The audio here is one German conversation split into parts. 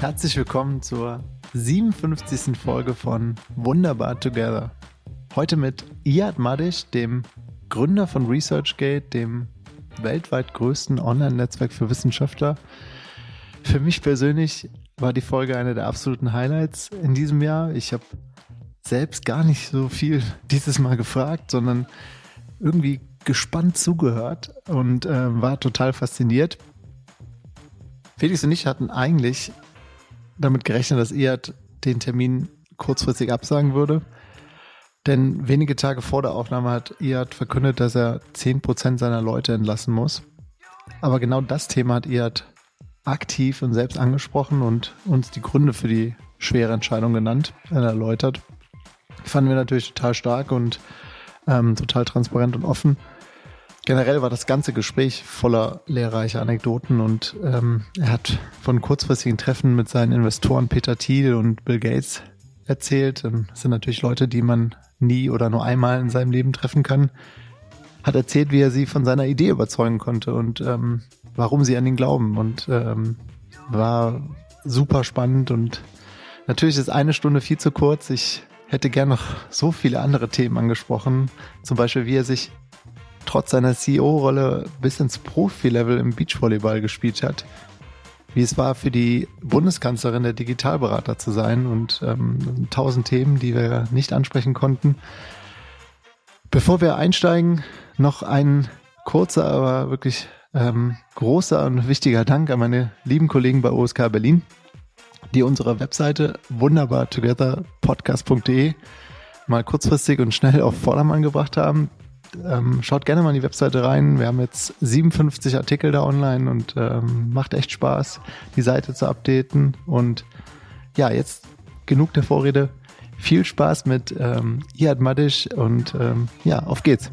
Herzlich willkommen zur 57. Folge von Wunderbar Together. Heute mit Iyad Madisch, dem Gründer von ResearchGate, dem weltweit größten Online-Netzwerk für Wissenschaftler. Für mich persönlich war die Folge eine der absoluten Highlights in diesem Jahr. Ich habe selbst gar nicht so viel dieses Mal gefragt, sondern irgendwie gespannt zugehört und äh, war total fasziniert. Felix und ich hatten eigentlich damit gerechnet, dass Iyad den Termin kurzfristig absagen würde. Denn wenige Tage vor der Aufnahme hat Iyad verkündet, dass er 10% seiner Leute entlassen muss. Aber genau das Thema hat Iyad aktiv und selbst angesprochen und uns die Gründe für die schwere Entscheidung genannt, äh, erläutert. Fanden wir natürlich total stark und ähm, total transparent und offen. Generell war das ganze Gespräch voller lehrreicher Anekdoten und ähm, er hat von kurzfristigen Treffen mit seinen Investoren Peter Thiel und Bill Gates erzählt. Das sind natürlich Leute, die man nie oder nur einmal in seinem Leben treffen kann. Hat erzählt, wie er sie von seiner Idee überzeugen konnte und ähm, warum sie an ihn glauben und ähm, war super spannend und natürlich ist eine Stunde viel zu kurz. Ich hätte gern noch so viele andere Themen angesprochen. Zum Beispiel, wie er sich trotz seiner CEO-Rolle bis ins Profi-Level im Beachvolleyball gespielt hat. Wie es war, für die Bundeskanzlerin der Digitalberater zu sein und ähm, tausend Themen, die wir nicht ansprechen konnten. Bevor wir einsteigen, noch ein kurzer, aber wirklich ähm, großer und wichtiger Dank an meine lieben Kollegen bei OSK Berlin, die unsere Webseite wunderbartogetherpodcast.de mal kurzfristig und schnell auf Vordermann gebracht haben ähm, schaut gerne mal in die Webseite rein. Wir haben jetzt 57 Artikel da online und ähm, macht echt Spaß, die Seite zu updaten. Und ja, jetzt genug der Vorrede. Viel Spaß mit ähm, Iad Madisch und ähm, ja, auf geht's.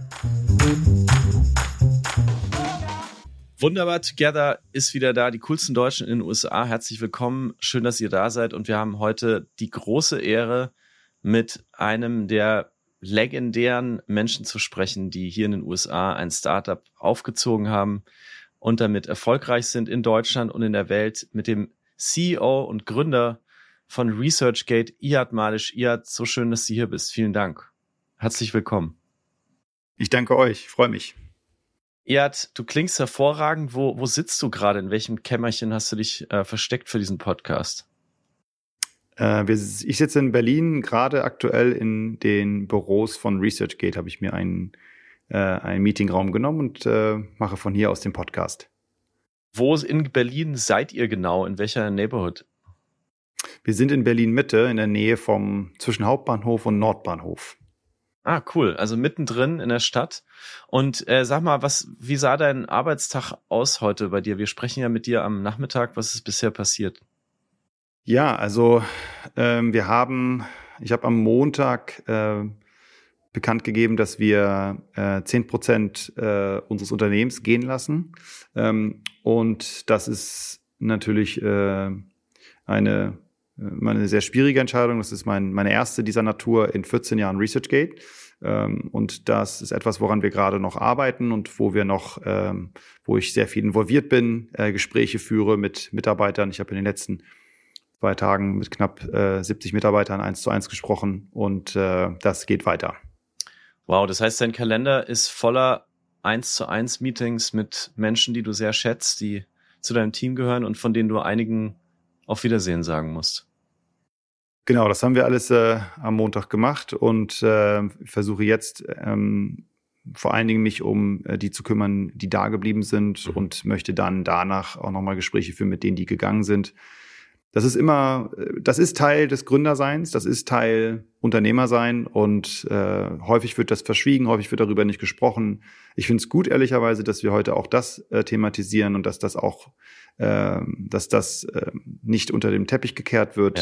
Wunderbar Together ist wieder da, die coolsten Deutschen in den USA. Herzlich willkommen, schön, dass ihr da seid und wir haben heute die große Ehre, mit einem der legendären Menschen zu sprechen, die hier in den USA ein Startup aufgezogen haben und damit erfolgreich sind in Deutschland und in der Welt mit dem CEO und Gründer von ResearchGate, Iad Malisch. Iad, so schön, dass du hier bist. Vielen Dank. Herzlich willkommen. Ich danke euch, freue mich. Iad, du klingst hervorragend. Wo, wo sitzt du gerade? In welchem Kämmerchen hast du dich äh, versteckt für diesen Podcast? Äh, wir, ich sitze in Berlin, gerade aktuell in den Büros von ResearchGate habe ich mir einen, äh, einen Meetingraum genommen und äh, mache von hier aus den Podcast. Wo in Berlin seid ihr genau? In welcher Neighborhood? Wir sind in Berlin Mitte, in der Nähe vom zwischen Hauptbahnhof und Nordbahnhof. Ah, cool. Also mittendrin in der Stadt. Und äh, sag mal, was, wie sah dein Arbeitstag aus heute bei dir? Wir sprechen ja mit dir am Nachmittag. Was ist bisher passiert? Ja, also ähm, wir haben, ich habe am Montag äh, bekannt gegeben, dass wir äh, zehn äh, Prozent äh, unseres Unternehmens gehen lassen. Ähm, und das ist natürlich äh, eine, äh, eine sehr schwierige Entscheidung. Das ist mein, meine erste dieser Natur in 14 Jahren ResearchGate. Ähm, und das ist etwas, woran wir gerade noch arbeiten und wo wir noch, ähm, wo ich sehr viel involviert bin, äh, Gespräche führe mit Mitarbeitern. Ich habe in den letzten zwei Tagen mit knapp äh, 70 Mitarbeitern eins zu eins gesprochen und äh, das geht weiter. Wow, das heißt, dein Kalender ist voller eins zu eins Meetings mit Menschen, die du sehr schätzt, die zu deinem Team gehören und von denen du einigen auf Wiedersehen sagen musst. Genau, das haben wir alles äh, am Montag gemacht und äh, versuche jetzt ähm, vor allen Dingen mich um äh, die zu kümmern, die da geblieben sind mhm. und möchte dann danach auch nochmal Gespräche führen mit denen, die gegangen sind das ist immer, das ist Teil des Gründerseins, das ist Teil Unternehmersein und äh, häufig wird das verschwiegen, häufig wird darüber nicht gesprochen. Ich finde es gut, ehrlicherweise, dass wir heute auch das äh, thematisieren und dass das auch, äh, dass das äh, nicht unter dem Teppich gekehrt wird.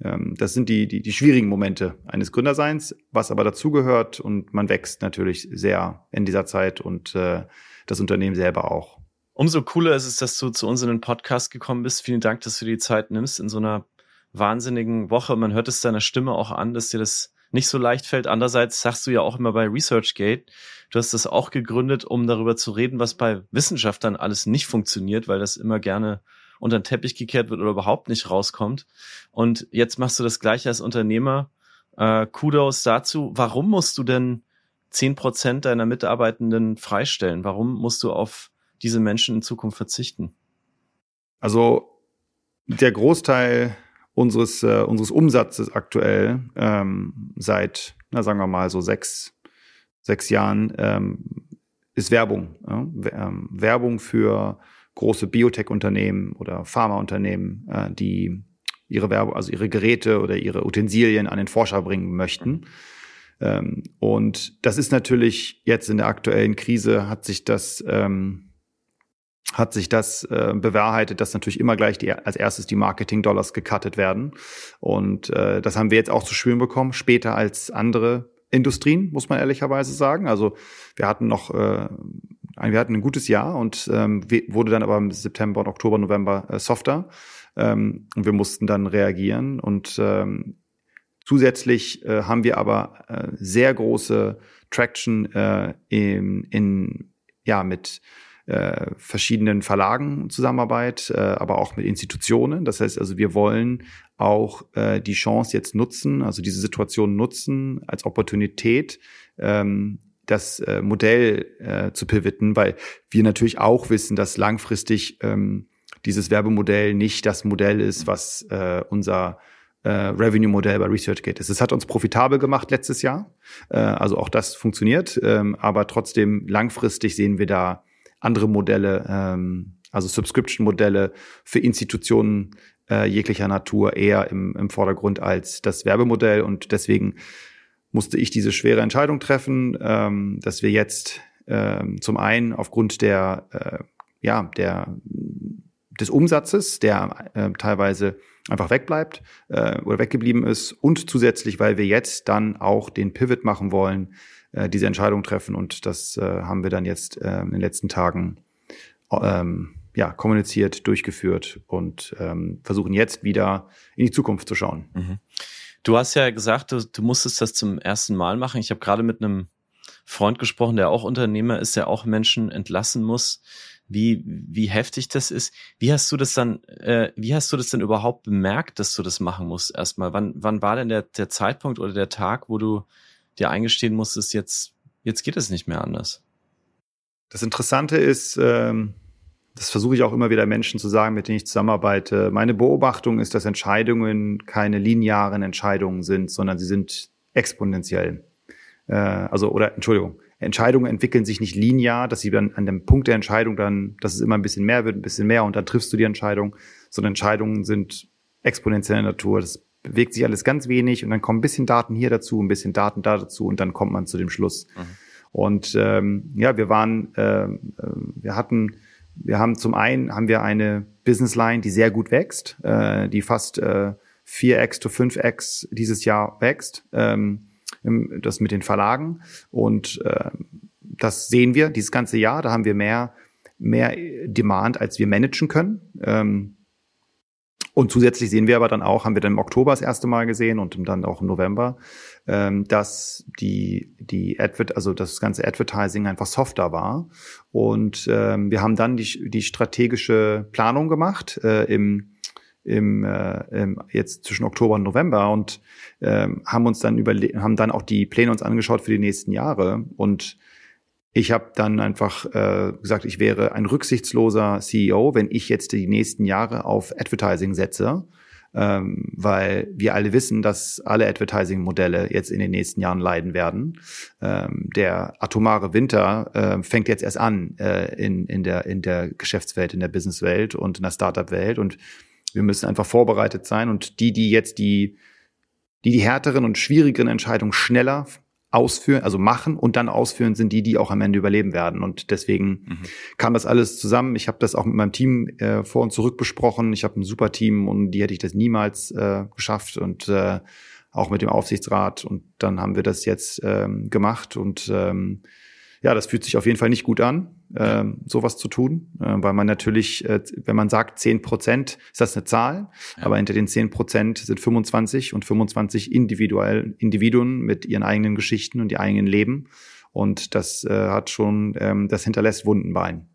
Ja. Ähm, das sind die, die, die schwierigen Momente eines Gründerseins, was aber dazugehört und man wächst natürlich sehr in dieser Zeit und äh, das Unternehmen selber auch. Umso cooler ist es, dass du zu uns in den Podcast gekommen bist. Vielen Dank, dass du die Zeit nimmst in so einer wahnsinnigen Woche. Man hört es deiner Stimme auch an, dass dir das nicht so leicht fällt. Andererseits sagst du ja auch immer bei ResearchGate, du hast das auch gegründet, um darüber zu reden, was bei Wissenschaftlern alles nicht funktioniert, weil das immer gerne unter den Teppich gekehrt wird oder überhaupt nicht rauskommt. Und jetzt machst du das gleiche als Unternehmer. Äh, Kudos dazu. Warum musst du denn zehn Prozent deiner Mitarbeitenden freistellen? Warum musst du auf diese Menschen in Zukunft verzichten? Also der Großteil unseres, äh, unseres Umsatzes aktuell ähm, seit, na, sagen wir mal, so sechs, sechs Jahren ähm, ist Werbung. Ja? Ähm, Werbung für große Biotech-Unternehmen oder Pharmaunternehmen, äh, die ihre Werbung, also ihre Geräte oder ihre Utensilien an den Forscher bringen möchten. Ähm, und das ist natürlich jetzt in der aktuellen Krise hat sich das ähm, hat sich das äh, bewahrheitet, dass natürlich immer gleich die, als erstes die Marketing-Dollars gecuttet werden. Und äh, das haben wir jetzt auch zu spüren bekommen, später als andere Industrien, muss man ehrlicherweise sagen. Also wir hatten noch, äh, wir hatten ein gutes Jahr und ähm, wurde dann aber im September und Oktober, November äh, softer. Ähm, und wir mussten dann reagieren. Und ähm, zusätzlich äh, haben wir aber äh, sehr große Traction äh, in, in ja mit äh, verschiedenen Verlagen Zusammenarbeit, äh, aber auch mit Institutionen. Das heißt also, wir wollen auch äh, die Chance jetzt nutzen, also diese Situation nutzen als Opportunität, ähm, das äh, Modell äh, zu pivoten, weil wir natürlich auch wissen, dass langfristig ähm, dieses Werbemodell nicht das Modell ist, was äh, unser äh, Revenue-Modell bei ResearchGate ist. Es hat uns profitabel gemacht letztes Jahr, äh, also auch das funktioniert, ähm, aber trotzdem langfristig sehen wir da andere Modelle, ähm, also Subscription-Modelle für Institutionen äh, jeglicher Natur eher im, im Vordergrund als das Werbemodell. Und deswegen musste ich diese schwere Entscheidung treffen, ähm, dass wir jetzt ähm, zum einen aufgrund der, äh, ja, der, des Umsatzes, der äh, teilweise einfach wegbleibt äh, oder weggeblieben ist und zusätzlich, weil wir jetzt dann auch den Pivot machen wollen äh, diese Entscheidung treffen. Und das äh, haben wir dann jetzt äh, in den letzten Tagen ähm, ja, kommuniziert, durchgeführt und ähm, versuchen jetzt wieder in die Zukunft zu schauen. Mhm. Du hast ja gesagt, du, du musstest das zum ersten Mal machen. Ich habe gerade mit einem Freund gesprochen, der auch Unternehmer ist, der auch Menschen entlassen muss. Wie, wie heftig das ist. Wie hast du das dann, äh, wie hast du das denn überhaupt bemerkt, dass du das machen musst erstmal? Wann, wann war denn der, der Zeitpunkt oder der Tag, wo du dir eingestehen musstest, jetzt, jetzt geht es nicht mehr anders. Das Interessante ist, ähm, das versuche ich auch immer wieder Menschen zu sagen, mit denen ich zusammenarbeite. Meine Beobachtung ist, dass Entscheidungen keine linearen Entscheidungen sind, sondern sie sind exponentiell. Äh, also, oder Entschuldigung, Entscheidungen entwickeln sich nicht linear, dass sie dann an dem Punkt der Entscheidung dann, dass es immer ein bisschen mehr wird, ein bisschen mehr und dann triffst du die Entscheidung, sondern Entscheidungen sind exponentieller Natur. Das bewegt sich alles ganz wenig und dann kommen ein bisschen Daten hier dazu, ein bisschen Daten da dazu und dann kommt man zu dem Schluss. Mhm. Und ähm, ja, wir waren, äh, wir hatten, wir haben zum einen haben wir eine Business Line, die sehr gut wächst, äh, die fast äh, 4x to 5x dieses Jahr wächst, ähm, das mit den Verlagen und äh, das sehen wir dieses ganze Jahr. Da haben wir mehr mehr Demand, als wir managen können. Ähm, und zusätzlich sehen wir aber dann auch, haben wir dann im Oktober das erste Mal gesehen und dann auch im November, ähm, dass die, die Advert, also das ganze Advertising einfach softer war. Und ähm, wir haben dann die, die strategische Planung gemacht äh, im, im, äh, im, jetzt zwischen Oktober und November und ähm, haben uns dann über haben dann auch die Pläne uns angeschaut für die nächsten Jahre und ich habe dann einfach äh, gesagt, ich wäre ein rücksichtsloser CEO, wenn ich jetzt die nächsten Jahre auf Advertising setze, ähm, weil wir alle wissen, dass alle Advertising-Modelle jetzt in den nächsten Jahren leiden werden. Ähm, der atomare Winter äh, fängt jetzt erst an äh, in, in, der, in der Geschäftswelt, in der Businesswelt und in der Startup-Welt und wir müssen einfach vorbereitet sein und die, die jetzt die die die härteren und schwierigeren Entscheidungen schneller ausführen, also machen und dann ausführen, sind die, die auch am Ende überleben werden. Und deswegen mhm. kam das alles zusammen. Ich habe das auch mit meinem Team äh, vor und zurück besprochen. Ich habe ein super Team und die hätte ich das niemals äh, geschafft und äh, auch mit dem Aufsichtsrat. Und dann haben wir das jetzt ähm, gemacht und ähm, ja, das fühlt sich auf jeden Fall nicht gut an, äh, sowas zu tun, äh, weil man natürlich, äh, wenn man sagt 10 Prozent, ist das eine Zahl, ja. aber hinter den 10 Prozent sind 25 und 25 individuell Individuen mit ihren eigenen Geschichten und ihr eigenen Leben. Und das äh, hat schon, ähm, das hinterlässt Wundenbein.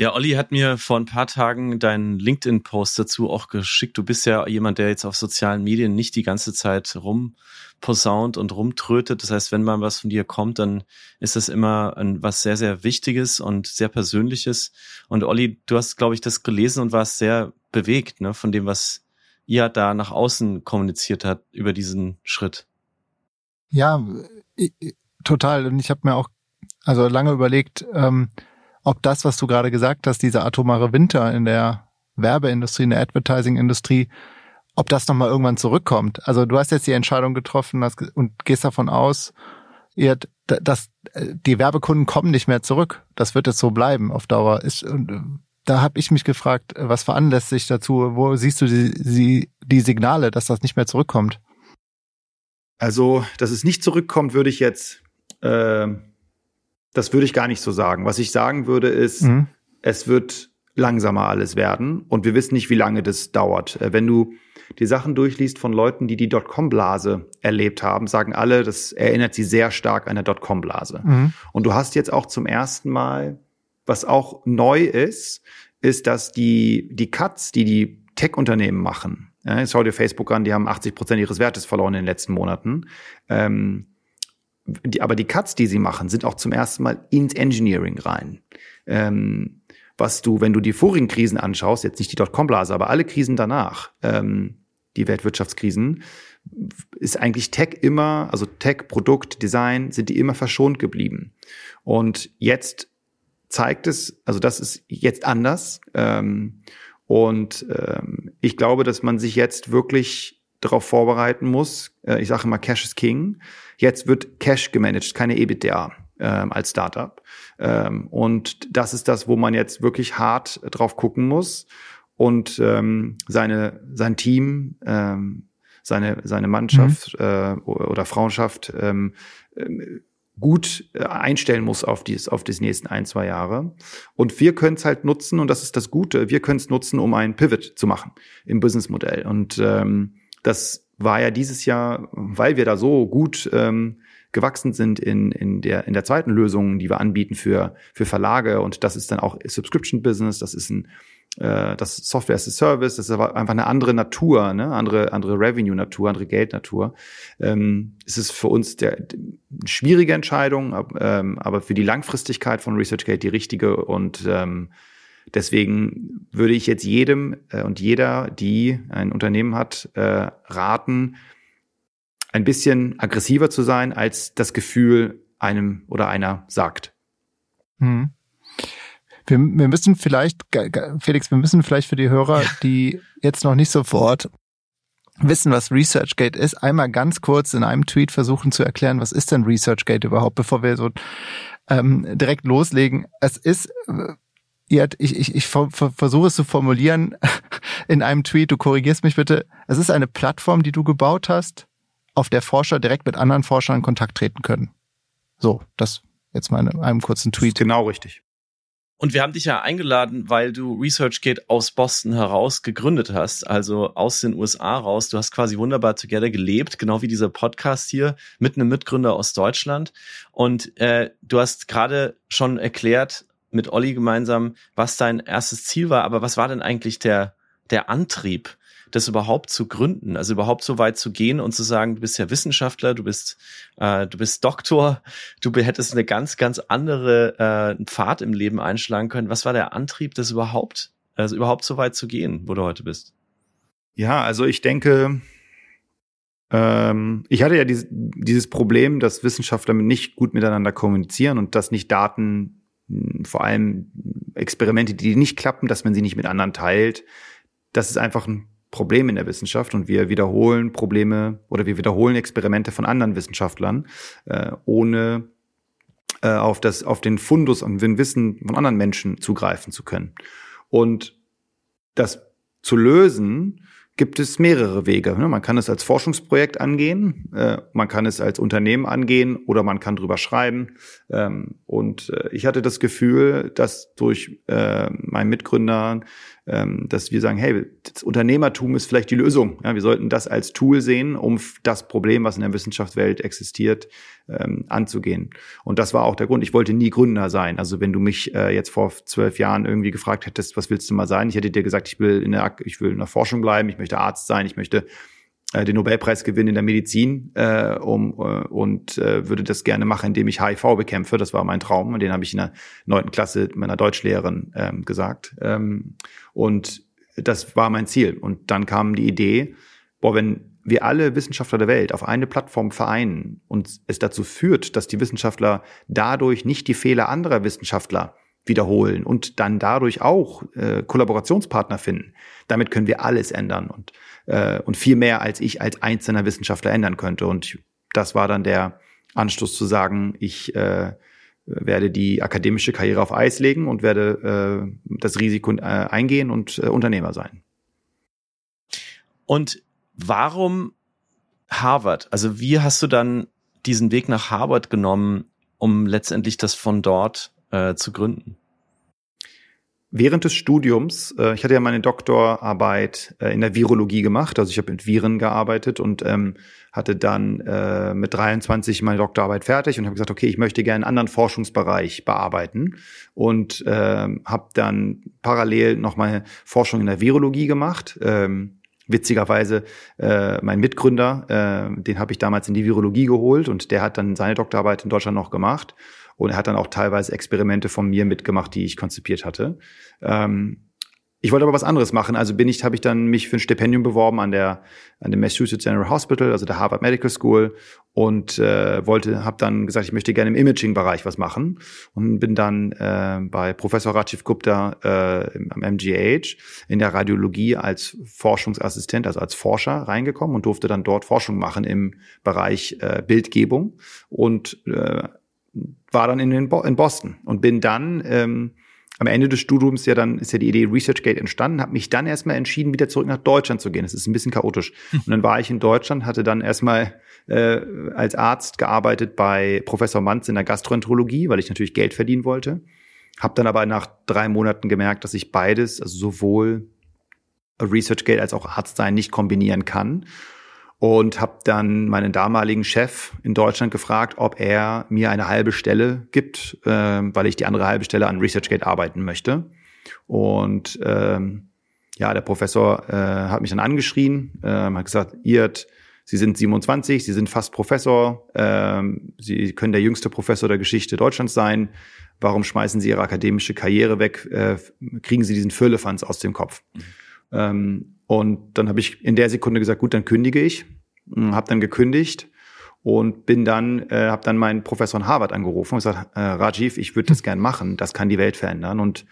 Ja, Olli hat mir vor ein paar Tagen deinen LinkedIn-Post dazu auch geschickt. Du bist ja jemand, der jetzt auf sozialen Medien nicht die ganze Zeit rumposaunt und rumtrötet. Das heißt, wenn mal was von dir kommt, dann ist das immer ein, was sehr, sehr Wichtiges und sehr Persönliches. Und Olli, du hast, glaube ich, das gelesen und warst sehr bewegt, ne, von dem, was ihr da nach außen kommuniziert hat über diesen Schritt. Ja, total. Und ich habe mir auch also lange überlegt, ähm, ob das, was du gerade gesagt hast, dieser atomare Winter in der Werbeindustrie, in der Advertising-Industrie, ob das nochmal irgendwann zurückkommt. Also du hast jetzt die Entscheidung getroffen und gehst davon aus, ihr, dass äh, die Werbekunden kommen nicht mehr zurück. Das wird jetzt so bleiben auf Dauer. Ist, äh, da habe ich mich gefragt, was veranlässt sich dazu? Wo siehst du die, die, die Signale, dass das nicht mehr zurückkommt? Also, dass es nicht zurückkommt, würde ich jetzt äh, das würde ich gar nicht so sagen. Was ich sagen würde, ist, mhm. es wird langsamer alles werden und wir wissen nicht, wie lange das dauert. Äh, wenn du die Sachen durchliest von Leuten, die die Dotcom-Blase erlebt haben, sagen alle, das erinnert sie sehr stark an der Dotcom-Blase. Mhm. Und du hast jetzt auch zum ersten Mal, was auch neu ist, ist, dass die, die Cuts, die die Tech-Unternehmen machen, ja, schau dir Facebook an, die haben 80 Prozent ihres Wertes verloren in den letzten Monaten. Ähm, die, aber die Cuts, die sie machen, sind auch zum ersten Mal ins Engineering rein. Ähm, was du, wenn du die vorigen Krisen anschaust, jetzt nicht die Dotcom-Blase, aber alle Krisen danach, ähm, die Weltwirtschaftskrisen, ist eigentlich Tech immer, also Tech, Produkt, Design, sind die immer verschont geblieben. Und jetzt zeigt es, also das ist jetzt anders. Ähm, und ähm, ich glaube, dass man sich jetzt wirklich darauf vorbereiten muss. Äh, ich sage immer, Cash is King. Jetzt wird Cash gemanagt, keine EBITDA ähm, als Startup. Ähm, und das ist das, wo man jetzt wirklich hart drauf gucken muss und ähm, seine, sein Team, ähm, seine, seine Mannschaft mhm. äh, oder Frauenschaft ähm, ähm gut äh, einstellen muss auf dies, auf die nächsten ein, zwei Jahre. Und wir können es halt nutzen, und das ist das Gute, wir können es nutzen, um einen Pivot zu machen im Businessmodell. Und ähm, das war ja dieses Jahr, weil wir da so gut ähm, gewachsen sind in, in, der, in der zweiten Lösung, die wir anbieten für, für Verlage. Und das ist dann auch Subscription Business, das ist ein äh, das Software as a Service, das ist aber einfach eine andere Natur, ne? andere, andere Revenue-Natur, andere Geldnatur. Ähm, es ist für uns der, der schwierige Entscheidung, ähm, aber für die Langfristigkeit von ResearchGate die richtige und ähm, Deswegen würde ich jetzt jedem äh, und jeder, die ein Unternehmen hat, äh, raten, ein bisschen aggressiver zu sein, als das Gefühl einem oder einer sagt. Hm. Wir, wir müssen vielleicht, Felix, wir müssen vielleicht für die Hörer, die jetzt noch nicht sofort wissen, was ResearchGate ist, einmal ganz kurz in einem Tweet versuchen zu erklären, was ist denn ResearchGate überhaupt, bevor wir so ähm, direkt loslegen. Es ist äh, ich, ich, ich versuche es zu formulieren in einem Tweet, du korrigierst mich bitte. Es ist eine Plattform, die du gebaut hast, auf der Forscher direkt mit anderen Forschern in Kontakt treten können. So, das jetzt mal in einem kurzen Tweet. Genau richtig. Und wir haben dich ja eingeladen, weil du ResearchGate aus Boston heraus gegründet hast, also aus den USA raus. Du hast quasi wunderbar Together gelebt, genau wie dieser Podcast hier, mit einem Mitgründer aus Deutschland. Und äh, du hast gerade schon erklärt, mit Olli gemeinsam, was dein erstes Ziel war, aber was war denn eigentlich der, der Antrieb, das überhaupt zu gründen, also überhaupt so weit zu gehen und zu sagen, du bist ja Wissenschaftler, du bist, äh, du bist Doktor, du hättest eine ganz, ganz andere äh, Pfad im Leben einschlagen können. Was war der Antrieb, das überhaupt, also überhaupt so weit zu gehen, wo du heute bist? Ja, also ich denke, ähm, ich hatte ja dieses, dieses Problem, dass Wissenschaftler nicht gut miteinander kommunizieren und dass nicht Daten vor allem Experimente, die nicht klappen, dass man sie nicht mit anderen teilt. Das ist einfach ein Problem in der Wissenschaft und wir wiederholen Probleme oder wir wiederholen Experimente von anderen Wissenschaftlern, äh, ohne äh, auf, das, auf den Fundus und den Wissen von anderen Menschen zugreifen zu können. Und das zu lösen, gibt es mehrere Wege. Ne? Man kann es als Forschungsprojekt angehen, äh, man kann es als Unternehmen angehen oder man kann drüber schreiben. Ähm, und äh, ich hatte das Gefühl, dass durch äh, meinen Mitgründer, ähm, dass wir sagen, hey, das Unternehmertum ist vielleicht die Lösung. Ja, wir sollten das als Tool sehen, um das Problem, was in der Wissenschaftswelt existiert, ähm, anzugehen. Und das war auch der Grund. Ich wollte nie Gründer sein. Also wenn du mich jetzt vor zwölf Jahren irgendwie gefragt hättest, was willst du mal sein? Ich hätte dir gesagt, ich will in der, ich will in der Forschung bleiben, ich möchte Arzt sein, ich möchte äh, den Nobelpreis gewinnen in der Medizin äh, um, äh, und äh, würde das gerne machen, indem ich HIV bekämpfe. Das war mein Traum und den habe ich in der neunten Klasse meiner Deutschlehrerin ähm, gesagt. Ähm, und das war mein Ziel. Und dann kam die Idee, boah, wenn wir alle Wissenschaftler der Welt auf eine Plattform vereinen und es dazu führt, dass die Wissenschaftler dadurch nicht die Fehler anderer Wissenschaftler wiederholen und dann dadurch auch äh, Kollaborationspartner finden. Damit können wir alles ändern und, äh, und viel mehr, als ich als einzelner Wissenschaftler ändern könnte. Und das war dann der Anstoß zu sagen, ich äh, werde die akademische Karriere auf Eis legen und werde äh, das Risiko äh, eingehen und äh, Unternehmer sein. Und warum Harvard? Also wie hast du dann diesen Weg nach Harvard genommen, um letztendlich das von dort äh, zu gründen? Während des Studiums, äh, ich hatte ja meine Doktorarbeit äh, in der Virologie gemacht, also ich habe mit Viren gearbeitet und ähm, hatte dann äh, mit 23 meine Doktorarbeit fertig und habe gesagt, okay, ich möchte gerne einen anderen Forschungsbereich bearbeiten und äh, habe dann parallel noch meine Forschung in der Virologie gemacht. Ähm, witzigerweise äh, mein Mitgründer, äh, den habe ich damals in die Virologie geholt und der hat dann seine Doktorarbeit in Deutschland noch gemacht. Und er hat dann auch teilweise Experimente von mir mitgemacht, die ich konzipiert hatte. Ähm, ich wollte aber was anderes machen, also bin ich, habe ich dann mich für ein Stipendium beworben an der an dem Massachusetts General Hospital, also der Harvard Medical School. Und äh, wollte, habe dann gesagt, ich möchte gerne im Imaging-Bereich was machen. Und bin dann äh, bei Professor Rajiv Gupta äh, am MGH in der Radiologie als Forschungsassistent, also als Forscher reingekommen und durfte dann dort Forschung machen im Bereich äh, Bildgebung. Und äh, war dann in, Bo in Boston und bin dann ähm, am Ende des Studiums ja dann ist ja die Idee ResearchGate entstanden, habe mich dann erstmal entschieden, wieder zurück nach Deutschland zu gehen. Das ist ein bisschen chaotisch. Hm. Und dann war ich in Deutschland, hatte dann erstmal äh, als Arzt gearbeitet bei Professor Manz in der Gastroenterologie, weil ich natürlich Geld verdienen wollte. Habe dann aber nach drei Monaten gemerkt, dass ich beides, also sowohl ResearchGate als auch Arzt sein, nicht kombinieren kann und habe dann meinen damaligen Chef in Deutschland gefragt, ob er mir eine halbe Stelle gibt, äh, weil ich die andere halbe Stelle an ResearchGate arbeiten möchte. Und ähm, ja, der Professor äh, hat mich dann angeschrien, äh, hat gesagt, Irt, Sie sind 27, Sie sind fast Professor, äh, Sie können der jüngste Professor der Geschichte Deutschlands sein. Warum schmeißen Sie Ihre akademische Karriere weg? Äh, kriegen Sie diesen Füllefanz aus dem Kopf? Mhm. Ähm, und dann habe ich in der Sekunde gesagt, gut, dann kündige ich, hm, habe dann gekündigt und bin dann, äh, habe dann meinen Professor in Harvard angerufen und gesagt, äh, Rajiv, ich würde das gern machen, das kann die Welt verändern. Und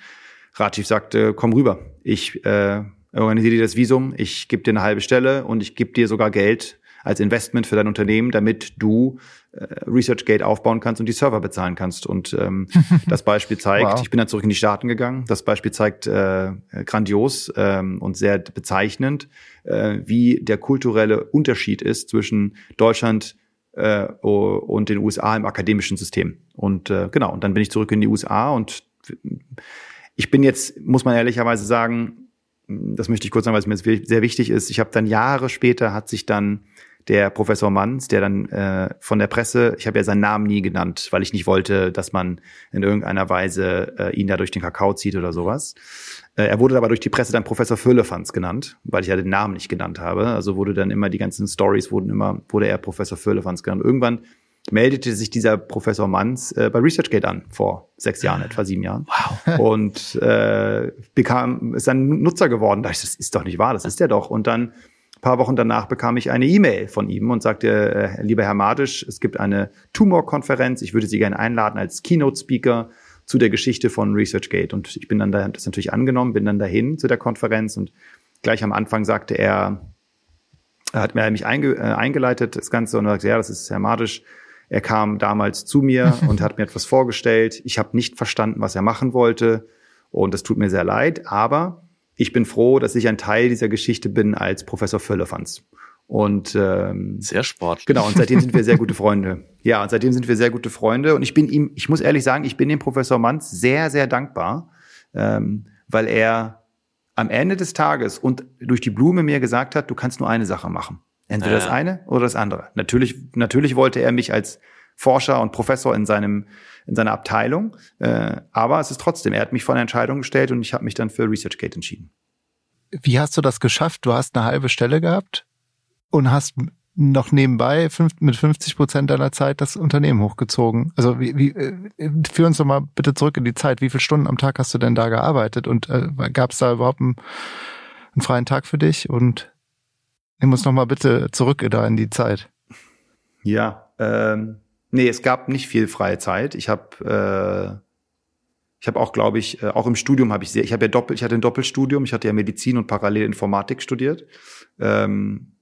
Rajiv sagte, komm rüber, ich äh, organisiere dir das Visum, ich gebe dir eine halbe Stelle und ich gebe dir sogar Geld als Investment für dein Unternehmen, damit du ResearchGate aufbauen kannst und die Server bezahlen kannst. Und ähm, das Beispiel zeigt, wow. ich bin dann zurück in die Staaten gegangen. Das Beispiel zeigt äh, grandios ähm, und sehr bezeichnend, äh, wie der kulturelle Unterschied ist zwischen Deutschland äh, und den USA im akademischen System. Und äh, genau, und dann bin ich zurück in die USA und ich bin jetzt, muss man ehrlicherweise sagen, das möchte ich kurz sagen, weil es mir sehr wichtig ist. Ich habe dann Jahre später hat sich dann der Professor Manns, der dann äh, von der Presse, ich habe ja seinen Namen nie genannt, weil ich nicht wollte, dass man in irgendeiner Weise äh, ihn da durch den Kakao zieht oder sowas. Äh, er wurde aber durch die Presse dann Professor Füllefanz genannt, weil ich ja den Namen nicht genannt habe. Also wurde dann immer die ganzen Stories wurden immer wurde er Professor Füllefanz genannt. Irgendwann meldete sich dieser Professor Manns äh, bei ResearchGate an vor sechs Jahren, etwa sieben Jahren. Wow. Und äh, bekam ist ein Nutzer geworden. Da ich, das ist doch nicht wahr, das ist der doch. Und dann ein paar Wochen danach bekam ich eine E-Mail von ihm und sagte, äh, lieber Herr Madisch, es gibt eine Tumor-Konferenz, ich würde Sie gerne einladen als Keynote-Speaker zu der Geschichte von ResearchGate. Und ich bin dann da, das natürlich angenommen, bin dann dahin zu der Konferenz und gleich am Anfang sagte er, er hat mir mich einge, äh, eingeleitet, das Ganze, und er sagte, ja, das ist Herr Madisch. Er kam damals zu mir und hat mir etwas vorgestellt. Ich habe nicht verstanden, was er machen wollte. Und das tut mir sehr leid, aber ich bin froh, dass ich ein Teil dieser Geschichte bin als Professor Völlefanz. Und ähm, sehr sportlich. Genau, und seitdem sind wir sehr gute Freunde. Ja, und seitdem sind wir sehr gute Freunde. Und ich bin ihm, ich muss ehrlich sagen, ich bin dem Professor Manz sehr, sehr dankbar, ähm, weil er am Ende des Tages und durch die Blume mir gesagt hat, du kannst nur eine Sache machen. Entweder ja. das eine oder das andere. Natürlich, natürlich wollte er mich als Forscher und Professor in seinem in seiner Abteilung, äh, aber es ist trotzdem, er hat mich vor eine Entscheidung gestellt und ich habe mich dann für ResearchGate entschieden. Wie hast du das geschafft? Du hast eine halbe Stelle gehabt und hast noch nebenbei fünf, mit 50 Prozent deiner Zeit das Unternehmen hochgezogen. Also wie, wie äh, führ uns doch mal bitte zurück in die Zeit. Wie viele Stunden am Tag hast du denn da gearbeitet und äh, gab es da überhaupt einen, einen freien Tag für dich? Und nimm uns noch mal bitte zurück da in die Zeit. Ja, ähm, nee, es gab nicht viel freie Zeit. Ich habe äh, ich habe auch, glaube ich, äh, auch im Studium habe ich sehr, ich habe ja doppelt, ich hatte ein Doppelstudium, ich hatte ja Medizin und parallel Informatik studiert. Ähm,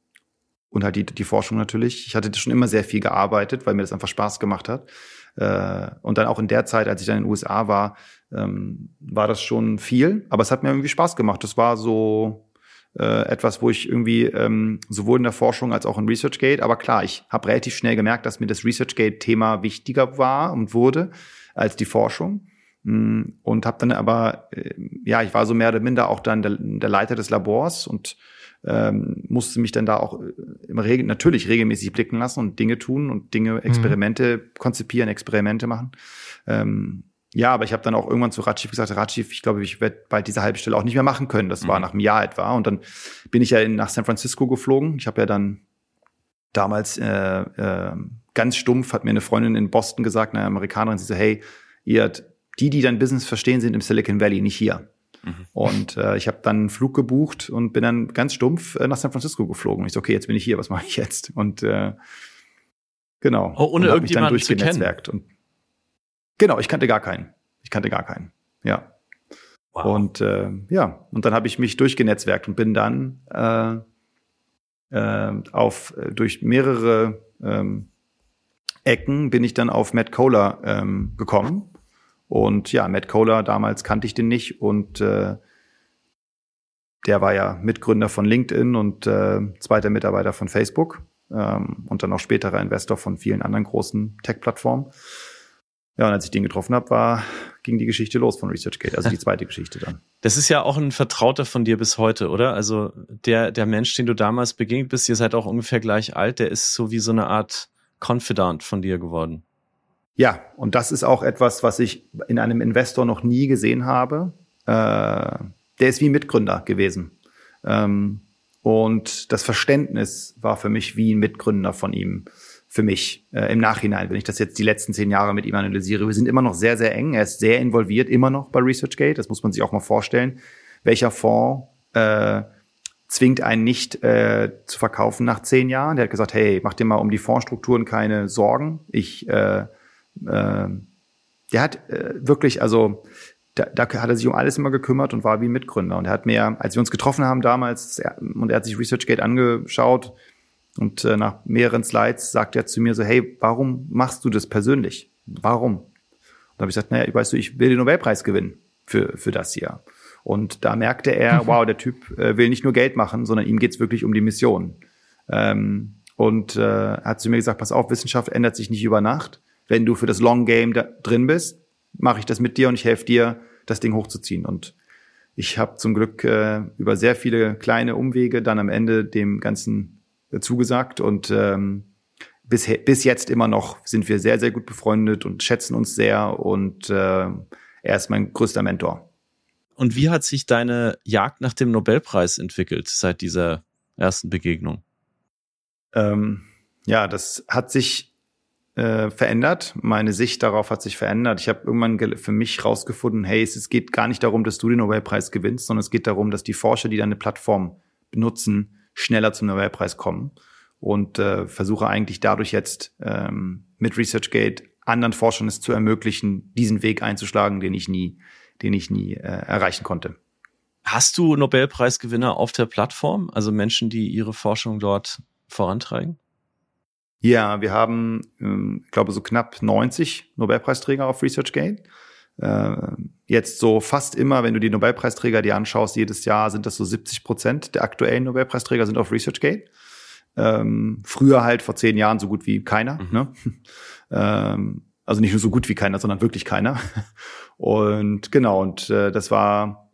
und halt die, die Forschung natürlich. Ich hatte schon immer sehr viel gearbeitet, weil mir das einfach Spaß gemacht hat. Äh, und dann auch in der Zeit, als ich dann in den USA war, ähm, war das schon viel, aber es hat mir irgendwie Spaß gemacht. Das war so äh, etwas, wo ich irgendwie ähm, sowohl in der Forschung als auch in ResearchGate, aber klar, ich habe relativ schnell gemerkt, dass mir das ResearchGate-Thema wichtiger war und wurde als die Forschung mm, und habe dann aber äh, ja ich war so mehr oder minder auch dann der, der Leiter des Labors und ähm, musste mich dann da auch äh, im Regen natürlich regelmäßig blicken lassen und Dinge tun und Dinge, mhm. Experimente mhm. konzipieren, Experimente machen. Ähm, ja, aber ich habe dann auch irgendwann zu Ratschiv gesagt, Ratschiv, ich glaube, ich werde bald diese halbe Stelle auch nicht mehr machen können. Das mhm. war nach einem Jahr etwa. Und dann bin ich ja in, nach San Francisco geflogen. Ich habe ja dann damals äh, äh, ganz stumpf, hat mir eine Freundin in Boston gesagt, eine Amerikanerin, sie so, hey, ihr, die, die dein Business verstehen, sind im Silicon Valley, nicht hier. Mhm. Und äh, ich habe dann einen Flug gebucht und bin dann ganz stumpf äh, nach San Francisco geflogen. Und ich so, okay, jetzt bin ich hier, was mache ich jetzt? Und äh, genau. Oh, ohne irgendjemanden zu kennen. Und, genau, ich kannte gar keinen. Ich kannte gar keinen. Ja. Wow. Und äh, ja, und dann habe ich mich durchgenetzwerkt und bin dann äh, äh, auf äh, durch mehrere ähm, Ecken bin ich dann auf Matt Kohler ähm, gekommen und ja, Matt Kohler, damals kannte ich den nicht und äh, der war ja Mitgründer von LinkedIn und äh, zweiter Mitarbeiter von Facebook ähm, und dann auch späterer Investor von vielen anderen großen Tech-Plattformen. Ja, und als ich den getroffen habe, war, ging die Geschichte los von ResearchGate, also die zweite Geschichte dann. Das ist ja auch ein Vertrauter von dir bis heute, oder? Also der, der Mensch, den du damals begegnet bist, ihr seid auch ungefähr gleich alt, der ist so wie so eine Art Confidant von dir geworden. Ja, und das ist auch etwas, was ich in einem Investor noch nie gesehen habe. Äh, der ist wie Mitgründer gewesen. Ähm, und das Verständnis war für mich wie ein Mitgründer von ihm. Für mich äh, im Nachhinein, wenn ich das jetzt die letzten zehn Jahre mit ihm analysiere. Wir sind immer noch sehr, sehr eng. Er ist sehr involviert, immer noch bei ResearchGate. Das muss man sich auch mal vorstellen. Welcher Fonds äh, zwingt einen nicht äh, zu verkaufen nach zehn Jahren? Der hat gesagt, hey, mach dir mal um die Fondsstrukturen keine Sorgen. Ich äh, äh, der hat äh, wirklich, also da, da hat er sich um alles immer gekümmert und war wie Mitgründer. Und er hat mir, als wir uns getroffen haben damals, und er hat sich ResearchGate angeschaut und äh, nach mehreren Slides sagt er zu mir so, hey, warum machst du das persönlich? Warum? Und da habe ich gesagt, naja, weißt du, ich will den Nobelpreis gewinnen für, für das hier. Und da merkte er, mhm. wow, der Typ äh, will nicht nur Geld machen, sondern ihm geht's wirklich um die Mission. Ähm, und äh, hat zu mir gesagt, pass auf, Wissenschaft ändert sich nicht über Nacht wenn du für das Long Game da drin bist, mache ich das mit dir und ich helfe dir, das Ding hochzuziehen. Und ich habe zum Glück äh, über sehr viele kleine Umwege dann am Ende dem Ganzen zugesagt und ähm, bis, bis jetzt immer noch sind wir sehr, sehr gut befreundet und schätzen uns sehr und äh, er ist mein größter Mentor. Und wie hat sich deine Jagd nach dem Nobelpreis entwickelt seit dieser ersten Begegnung? Ähm, ja, das hat sich äh, verändert. Meine Sicht darauf hat sich verändert. Ich habe irgendwann für mich rausgefunden, hey, es geht gar nicht darum, dass du den Nobelpreis gewinnst, sondern es geht darum, dass die Forscher, die deine Plattform benutzen, schneller zum Nobelpreis kommen. Und äh, versuche eigentlich dadurch jetzt ähm, mit ResearchGate anderen Forschern es zu ermöglichen, diesen Weg einzuschlagen, den ich nie, den ich nie äh, erreichen konnte. Hast du Nobelpreisgewinner auf der Plattform, also Menschen, die ihre Forschung dort vorantreiben? Ja, wir haben, ähm, ich glaube, so knapp 90 Nobelpreisträger auf ResearchGate. Äh, jetzt so fast immer, wenn du die Nobelpreisträger dir anschaust, jedes Jahr sind das so 70 Prozent der aktuellen Nobelpreisträger sind auf ResearchGate. Ähm, früher halt vor zehn Jahren so gut wie keiner. Mhm. Ne? ähm, also nicht nur so gut wie keiner, sondern wirklich keiner. Und genau, und äh, das war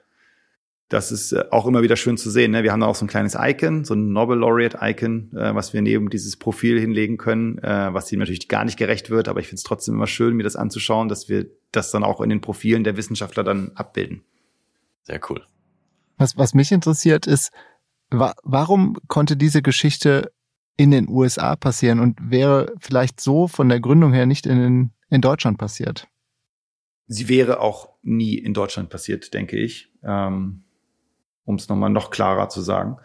das ist äh, auch immer wieder schön zu sehen. Ne? Wir haben da auch so ein kleines Icon, so ein Nobel Laureate Icon, äh, was wir neben dieses Profil hinlegen können, äh, was ihm natürlich gar nicht gerecht wird, aber ich finde es trotzdem immer schön, mir das anzuschauen, dass wir das dann auch in den Profilen der Wissenschaftler dann abbilden. Sehr cool. Was, was mich interessiert ist, wa warum konnte diese Geschichte in den USA passieren und wäre vielleicht so von der Gründung her nicht in, in Deutschland passiert? Sie wäre auch nie in Deutschland passiert, denke ich. Ähm um es nochmal noch klarer zu sagen.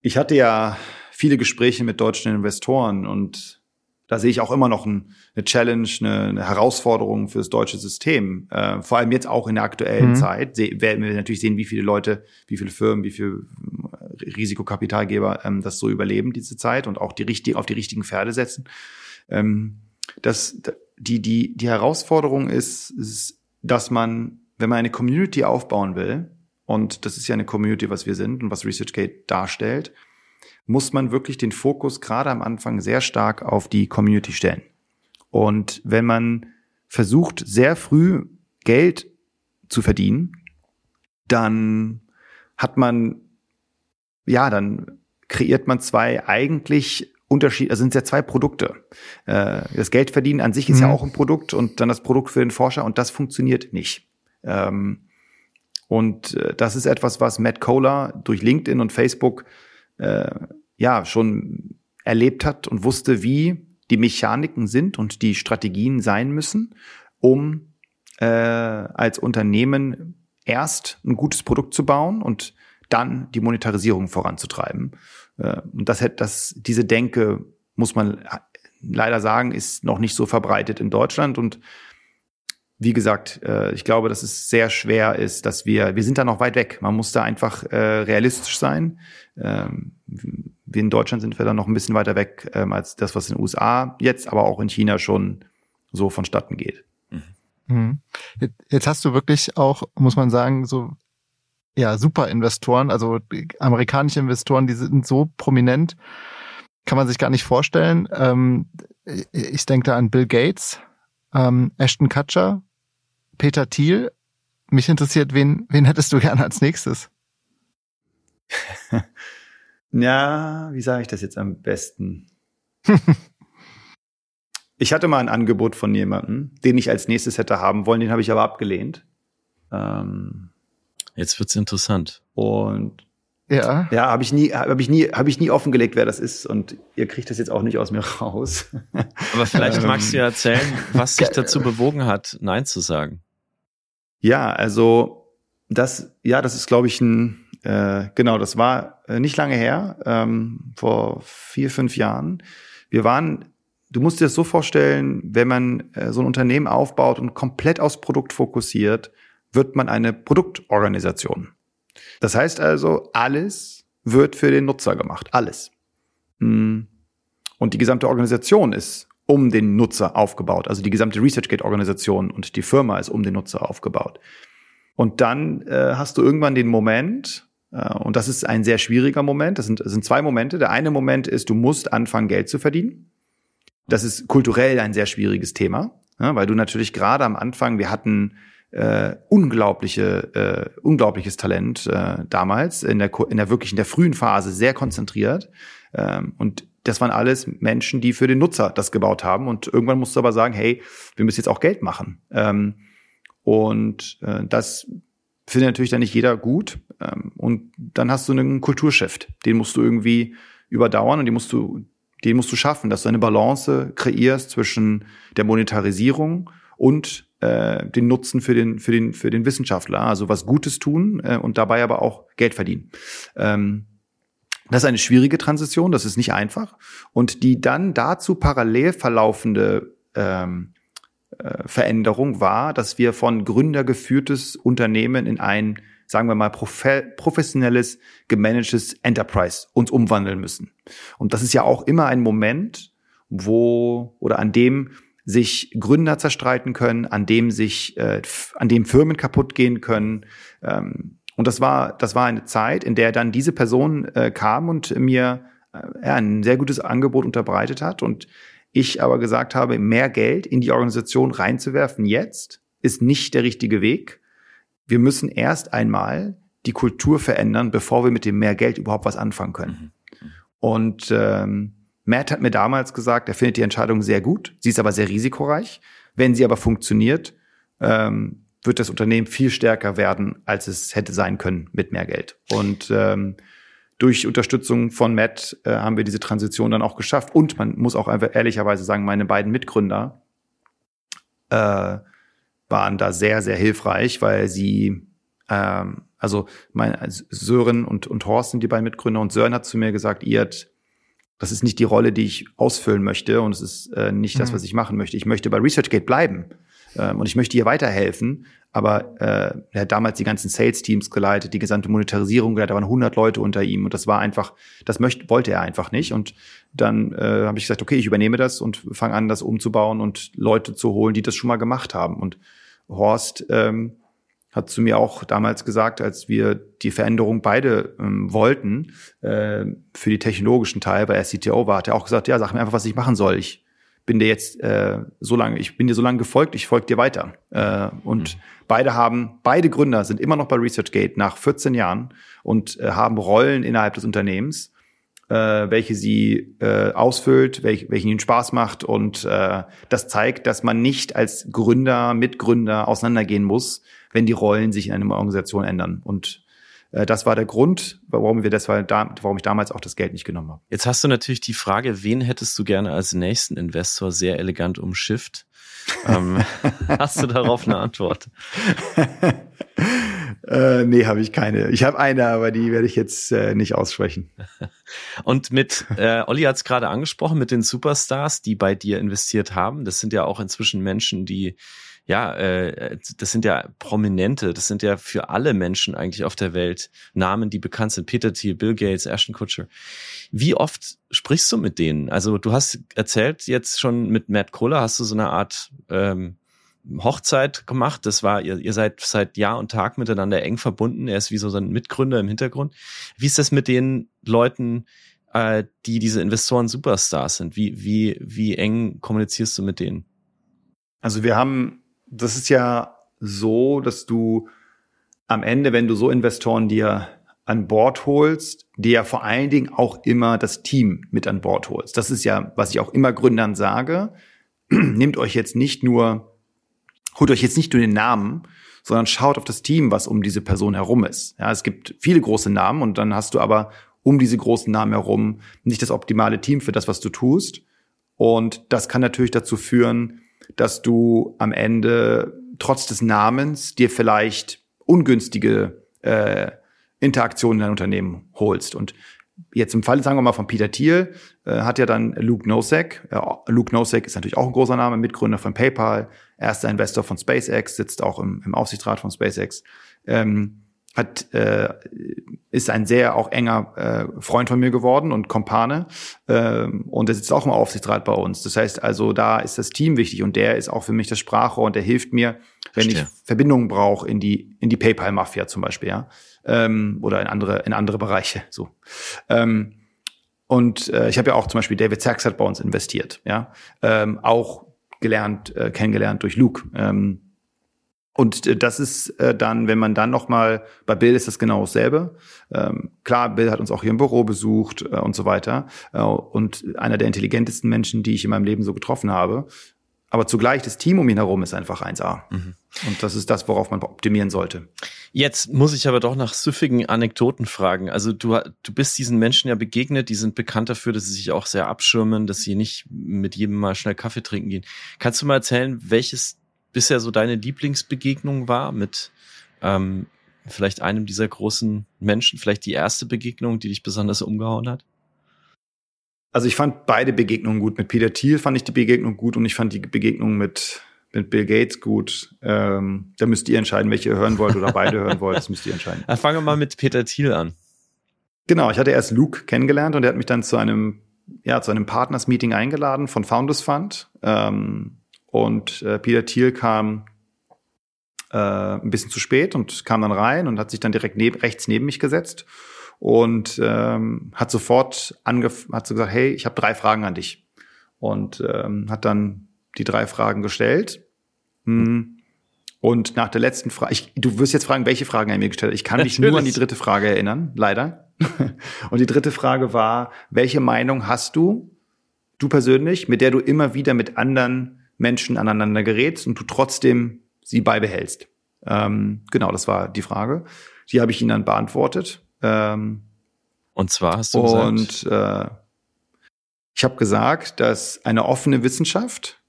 Ich hatte ja viele Gespräche mit deutschen Investoren und da sehe ich auch immer noch ein, eine Challenge, eine, eine, Herausforderung für das deutsche System. Äh, vor allem jetzt auch in der aktuellen mhm. Zeit werden wir natürlich sehen, wie viele Leute, wie viele Firmen, wie viele äh, Risikokapitalgeber ähm, das so überleben, diese Zeit und auch die richtig, auf die richtigen Pferde setzen. Ähm, das, die, die, die Herausforderung ist, ist, dass man, wenn man eine Community aufbauen will, und das ist ja eine Community, was wir sind und was ResearchGate darstellt, muss man wirklich den Fokus gerade am Anfang sehr stark auf die Community stellen. Und wenn man versucht, sehr früh Geld zu verdienen, dann hat man, ja, dann kreiert man zwei eigentlich Unterschied, also sind es ja zwei Produkte. Äh, das Geldverdienen an sich ist mhm. ja auch ein Produkt und dann das Produkt für den Forscher und das funktioniert nicht. Ähm, und äh, das ist etwas, was Matt Kohler durch LinkedIn und Facebook äh, ja schon erlebt hat und wusste, wie die Mechaniken sind und die Strategien sein müssen, um äh, als Unternehmen erst ein gutes Produkt zu bauen und dann die Monetarisierung voranzutreiben. Äh, und das, das, diese Denke, muss man leider sagen, ist noch nicht so verbreitet in Deutschland und wie gesagt, äh, ich glaube, dass es sehr schwer ist, dass wir, wir sind da noch weit weg. Man muss da einfach äh, realistisch sein. Ähm, wir in Deutschland sind wir da noch ein bisschen weiter weg ähm, als das, was in den USA jetzt, aber auch in China schon so vonstatten geht. Mhm. Jetzt hast du wirklich auch, muss man sagen, so ja super Investoren, also amerikanische Investoren, die sind so prominent, kann man sich gar nicht vorstellen. Ähm, ich denke da an Bill Gates, ähm, Ashton Kutcher, Peter Thiel. Mich interessiert, wen, wen hättest du gerne als nächstes? ja, wie sage ich das jetzt am besten? ich hatte mal ein Angebot von jemandem, den ich als nächstes hätte haben wollen, den habe ich aber abgelehnt. Ähm, jetzt wird's interessant. Und ja, ja, habe ich nie, habe ich nie, habe ich nie offengelegt, wer das ist, und ihr kriegt das jetzt auch nicht aus mir raus. Aber vielleicht magst du ja erzählen, was dich dazu bewogen hat, Nein zu sagen. Ja, also das, ja, das ist, glaube ich, ein, äh, genau, das war äh, nicht lange her, ähm, vor vier, fünf Jahren. Wir waren, du musst dir das so vorstellen, wenn man äh, so ein Unternehmen aufbaut und komplett aufs Produkt fokussiert, wird man eine Produktorganisation. Das heißt also, alles wird für den Nutzer gemacht. Alles. Hm. Und die gesamte Organisation ist um den Nutzer aufgebaut. Also die gesamte ResearchGate-Organisation und die Firma ist um den Nutzer aufgebaut. Und dann äh, hast du irgendwann den Moment, äh, und das ist ein sehr schwieriger Moment, das sind, das sind zwei Momente. Der eine Moment ist, du musst anfangen, Geld zu verdienen. Das ist kulturell ein sehr schwieriges Thema, ja, weil du natürlich gerade am Anfang, wir hatten äh, unglaubliche, äh, unglaubliches Talent äh, damals, in der, in der wirklich in der frühen Phase sehr konzentriert. Ähm, und das waren alles Menschen, die für den Nutzer das gebaut haben. Und irgendwann musst du aber sagen, hey, wir müssen jetzt auch Geld machen. Ähm, und äh, das findet natürlich dann nicht jeder gut. Ähm, und dann hast du einen Kulturshift. Den musst du irgendwie überdauern und den musst du, den musst du schaffen, dass du eine Balance kreierst zwischen der Monetarisierung und äh, den Nutzen für den, für den, für den Wissenschaftler. Also was Gutes tun äh, und dabei aber auch Geld verdienen. Ähm, das ist eine schwierige Transition, das ist nicht einfach. Und die dann dazu parallel verlaufende ähm, äh, Veränderung war, dass wir von Gründer geführtes Unternehmen in ein, sagen wir mal, professionelles, gemanagtes Enterprise uns umwandeln müssen. Und das ist ja auch immer ein Moment, wo oder an dem sich Gründer zerstreiten können, an dem sich, äh, an dem Firmen kaputt gehen können. Ähm, und das war, das war eine Zeit, in der dann diese Person äh, kam und mir äh, ein sehr gutes Angebot unterbreitet hat und ich aber gesagt habe, mehr Geld in die Organisation reinzuwerfen jetzt ist nicht der richtige Weg. Wir müssen erst einmal die Kultur verändern, bevor wir mit dem mehr Geld überhaupt was anfangen können. Mhm. Und ähm, Matt hat mir damals gesagt, er findet die Entscheidung sehr gut, sie ist aber sehr risikoreich. Wenn sie aber funktioniert, ähm, wird das Unternehmen viel stärker werden, als es hätte sein können mit mehr Geld. Und ähm, durch Unterstützung von Matt äh, haben wir diese Transition dann auch geschafft. Und man muss auch einfach ehrlicherweise sagen, meine beiden Mitgründer äh, waren da sehr, sehr hilfreich, weil sie, ähm, also mein Sören und, und Horst sind die beiden Mitgründer und Sören hat zu mir gesagt, ihr das ist nicht die Rolle, die ich ausfüllen möchte und es ist äh, nicht mhm. das, was ich machen möchte. Ich möchte bei ResearchGate bleiben ähm, und ich möchte hier weiterhelfen. Aber äh, er hat damals die ganzen Sales-Teams geleitet, die gesamte Monetarisierung geleitet, da waren 100 Leute unter ihm und das war einfach, das möchte, wollte er einfach nicht. Und dann äh, habe ich gesagt, okay, ich übernehme das und fange an, das umzubauen und Leute zu holen, die das schon mal gemacht haben. Und Horst ähm, hat zu mir auch damals gesagt, als wir die Veränderung beide ähm, wollten, äh, für die technologischen Teil, weil er CTO war, hat er auch gesagt, ja, sag mir einfach, was ich machen soll. Ich bin dir jetzt äh, so lange, ich bin dir so lange gefolgt, ich folge dir weiter. Äh, und mhm. beide haben, beide Gründer sind immer noch bei ResearchGate nach 14 Jahren und äh, haben Rollen innerhalb des Unternehmens, äh, welche sie äh, ausfüllt, welch, welchen ihnen Spaß macht. Und äh, das zeigt, dass man nicht als Gründer, Mitgründer auseinandergehen muss, wenn die Rollen sich in einer Organisation ändern. Und äh, das war der Grund, warum wir das, warum ich damals auch das Geld nicht genommen habe. Jetzt hast du natürlich die Frage, wen hättest du gerne als nächsten Investor sehr elegant umschifft? ähm, hast du darauf eine Antwort? äh, nee, habe ich keine. Ich habe eine, aber die werde ich jetzt äh, nicht aussprechen. Und mit, äh, Olli hat es gerade angesprochen, mit den Superstars, die bei dir investiert haben. Das sind ja auch inzwischen Menschen, die ja, äh, das sind ja Prominente, das sind ja für alle Menschen eigentlich auf der Welt Namen, die bekannt sind. Peter Thiel, Bill Gates, Ashton Kutcher. Wie oft sprichst du mit denen? Also du hast erzählt jetzt schon mit Matt Kohler, hast du so eine Art ähm, Hochzeit gemacht. Das war, ihr, ihr seid seit Jahr und Tag miteinander eng verbunden. Er ist wie so ein Mitgründer im Hintergrund. Wie ist das mit den Leuten, äh, die diese Investoren Superstars sind? Wie, wie, wie eng kommunizierst du mit denen? Also wir haben das ist ja so, dass du am Ende, wenn du so Investoren dir an Bord holst, dir ja vor allen Dingen auch immer das Team mit an Bord holst. Das ist ja, was ich auch immer Gründern sage. Nehmt euch jetzt nicht nur, holt euch jetzt nicht nur den Namen, sondern schaut auf das Team, was um diese Person herum ist. Ja, es gibt viele große Namen und dann hast du aber um diese großen Namen herum nicht das optimale Team für das, was du tust. Und das kann natürlich dazu führen, dass du am Ende trotz des Namens dir vielleicht ungünstige äh, Interaktionen in dein Unternehmen holst. Und jetzt im Fall, sagen wir mal, von Peter Thiel, äh, hat ja dann Luke Nosek. Äh, Luke Nosek ist natürlich auch ein großer Name, Mitgründer von PayPal, erster Investor von SpaceX, sitzt auch im, im Aufsichtsrat von SpaceX. Ähm, hat äh, ist ein sehr auch enger äh, Freund von mir geworden und Kompane ähm, und er sitzt auch im Aufsichtsrat bei uns. Das heißt also, da ist das Team wichtig und der ist auch für mich das Sprachrohr und der hilft mir, wenn Verstehe. ich Verbindungen brauche in die in die PayPal Mafia zum Beispiel, ja, ähm, oder in andere in andere Bereiche. So. Ähm, und äh, ich habe ja auch zum Beispiel David Sachs hat bei uns investiert, ja, ähm, auch gelernt äh, kennengelernt durch Luke. Ähm, und äh, das ist äh, dann, wenn man dann noch mal bei Bill ist das genau dasselbe. Ähm, klar, Bill hat uns auch hier im Büro besucht äh, und so weiter und einer der intelligentesten Menschen, die ich in meinem Leben so getroffen habe. Aber zugleich das Team um ihn herum ist einfach 1A. Mhm. Und das ist das, worauf man optimieren sollte. Jetzt muss ich aber doch nach süffigen Anekdoten fragen. Also du, du bist diesen Menschen ja begegnet, die sind bekannt dafür, dass sie sich auch sehr abschirmen, dass sie nicht mit jedem mal schnell Kaffee trinken gehen. Kannst du mal erzählen, welches bisher so deine Lieblingsbegegnung war mit ähm, vielleicht einem dieser großen Menschen, vielleicht die erste Begegnung, die dich besonders umgehauen hat? Also ich fand beide Begegnungen gut. Mit Peter Thiel fand ich die Begegnung gut und ich fand die Begegnung mit, mit Bill Gates gut. Ähm, da müsst ihr entscheiden, welche ihr hören wollt oder beide hören wollt. Das müsst ihr entscheiden. Dann fangen wir mal mit Peter Thiel an. Genau, ich hatte erst Luke kennengelernt und er hat mich dann zu einem, ja, zu einem Partners-Meeting eingeladen von Founders Fund. Ähm, und äh, Peter Thiel kam äh, ein bisschen zu spät und kam dann rein und hat sich dann direkt neb rechts neben mich gesetzt und ähm, hat sofort angef hat so gesagt, hey, ich habe drei Fragen an dich und ähm, hat dann die drei Fragen gestellt. Hm. Und nach der letzten Frage, du wirst jetzt fragen, welche Fragen er mir gestellt hat. Ich kann mich nur an die dritte Frage erinnern, leider. und die dritte Frage war, welche Meinung hast du, du persönlich, mit der du immer wieder mit anderen Menschen aneinander gerätst und du trotzdem sie beibehältst? Ähm, genau, das war die Frage. Die habe ich ihnen dann beantwortet. Ähm, und zwar hast du und, gesagt? Äh, ich habe gesagt, dass eine offene Wissenschaft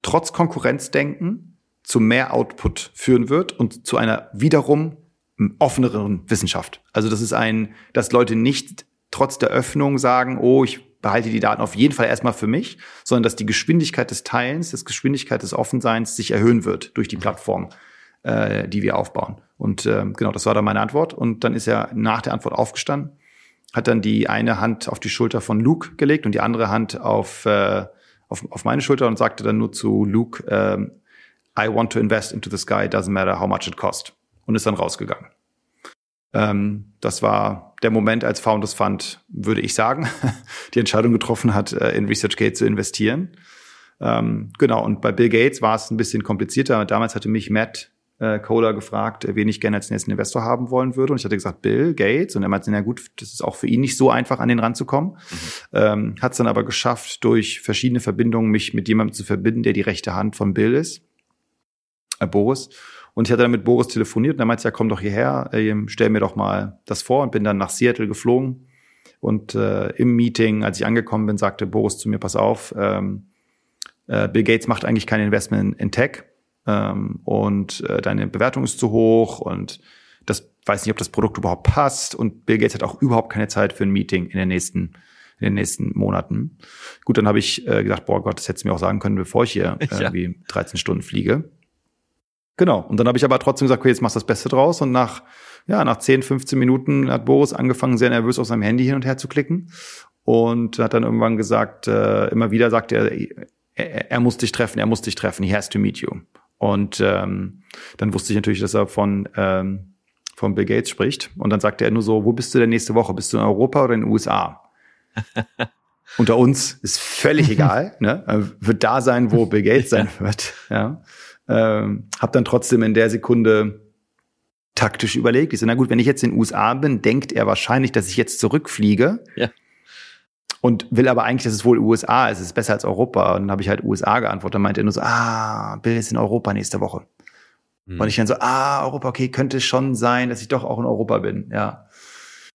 trotz Konkurrenzdenken zu mehr Output führen wird und zu einer wiederum offeneren Wissenschaft. Also das ist ein, dass Leute nicht trotz der Öffnung sagen, oh, ich behalte die Daten auf jeden Fall erstmal für mich, sondern dass die Geschwindigkeit des Teilens, das Geschwindigkeit des Offenseins sich erhöhen wird durch die Plattform, äh, die wir aufbauen. Und äh, genau, das war dann meine Antwort. Und dann ist er nach der Antwort aufgestanden, hat dann die eine Hand auf die Schulter von Luke gelegt und die andere Hand auf, äh, auf, auf meine Schulter und sagte dann nur zu Luke, äh, I want to invest into the sky, doesn't matter how much it cost. Und ist dann rausgegangen. Ähm, das war der Moment, als Founders Fund, würde ich sagen, die Entscheidung getroffen hat, äh, in ResearchGate zu investieren. Ähm, genau, und bei Bill Gates war es ein bisschen komplizierter. Damals hatte mich Matt äh, Kohler gefragt, wen ich gerne als nächsten Investor haben wollen würde. Und ich hatte gesagt, Bill Gates. Und er meinte, na gut, das ist auch für ihn nicht so einfach, an den ranzukommen. Mhm. Ähm, Hat es dann aber geschafft, durch verschiedene Verbindungen mich mit jemandem zu verbinden, der die rechte Hand von Bill ist, äh, Boris. Und ich hatte dann mit Boris telefoniert und er meinte, ja, komm doch hierher, äh, stell mir doch mal das vor und bin dann nach Seattle geflogen. Und äh, im Meeting, als ich angekommen bin, sagte Boris zu mir, pass auf, ähm, äh, Bill Gates macht eigentlich kein Investment in Tech ähm, und äh, deine Bewertung ist zu hoch und das weiß nicht, ob das Produkt überhaupt passt und Bill Gates hat auch überhaupt keine Zeit für ein Meeting in den nächsten in den nächsten Monaten. Gut, dann habe ich äh, gedacht, boah Gott, das hättest du mir auch sagen können, bevor ich hier äh, ja. irgendwie 13 Stunden fliege. Genau. Und dann habe ich aber trotzdem gesagt, okay, jetzt machst du das Beste draus. Und nach, ja, nach 10, 15 Minuten hat Boris angefangen, sehr nervös auf seinem Handy hin und her zu klicken. Und hat dann irgendwann gesagt, äh, immer wieder sagt er, er, er muss dich treffen, er muss dich treffen, he has to meet you. Und ähm, dann wusste ich natürlich, dass er von, ähm, von Bill Gates spricht. Und dann sagte er nur so, wo bist du denn nächste Woche? Bist du in Europa oder in den USA? Unter uns ist völlig egal, ne? Wird da sein, wo Bill Gates sein wird. Ja. Ähm, hab dann trotzdem in der Sekunde taktisch überlegt. Ich so, na gut, wenn ich jetzt in den USA bin, denkt er wahrscheinlich, dass ich jetzt zurückfliege. Ja. Und will aber eigentlich, dass es wohl USA ist. Es ist besser als Europa. Und dann habe ich halt USA geantwortet. Dann meinte er nur so, ah, Bill ist in Europa nächste Woche. Hm. Und ich dann so, ah, Europa, okay, könnte schon sein, dass ich doch auch in Europa bin. Ja.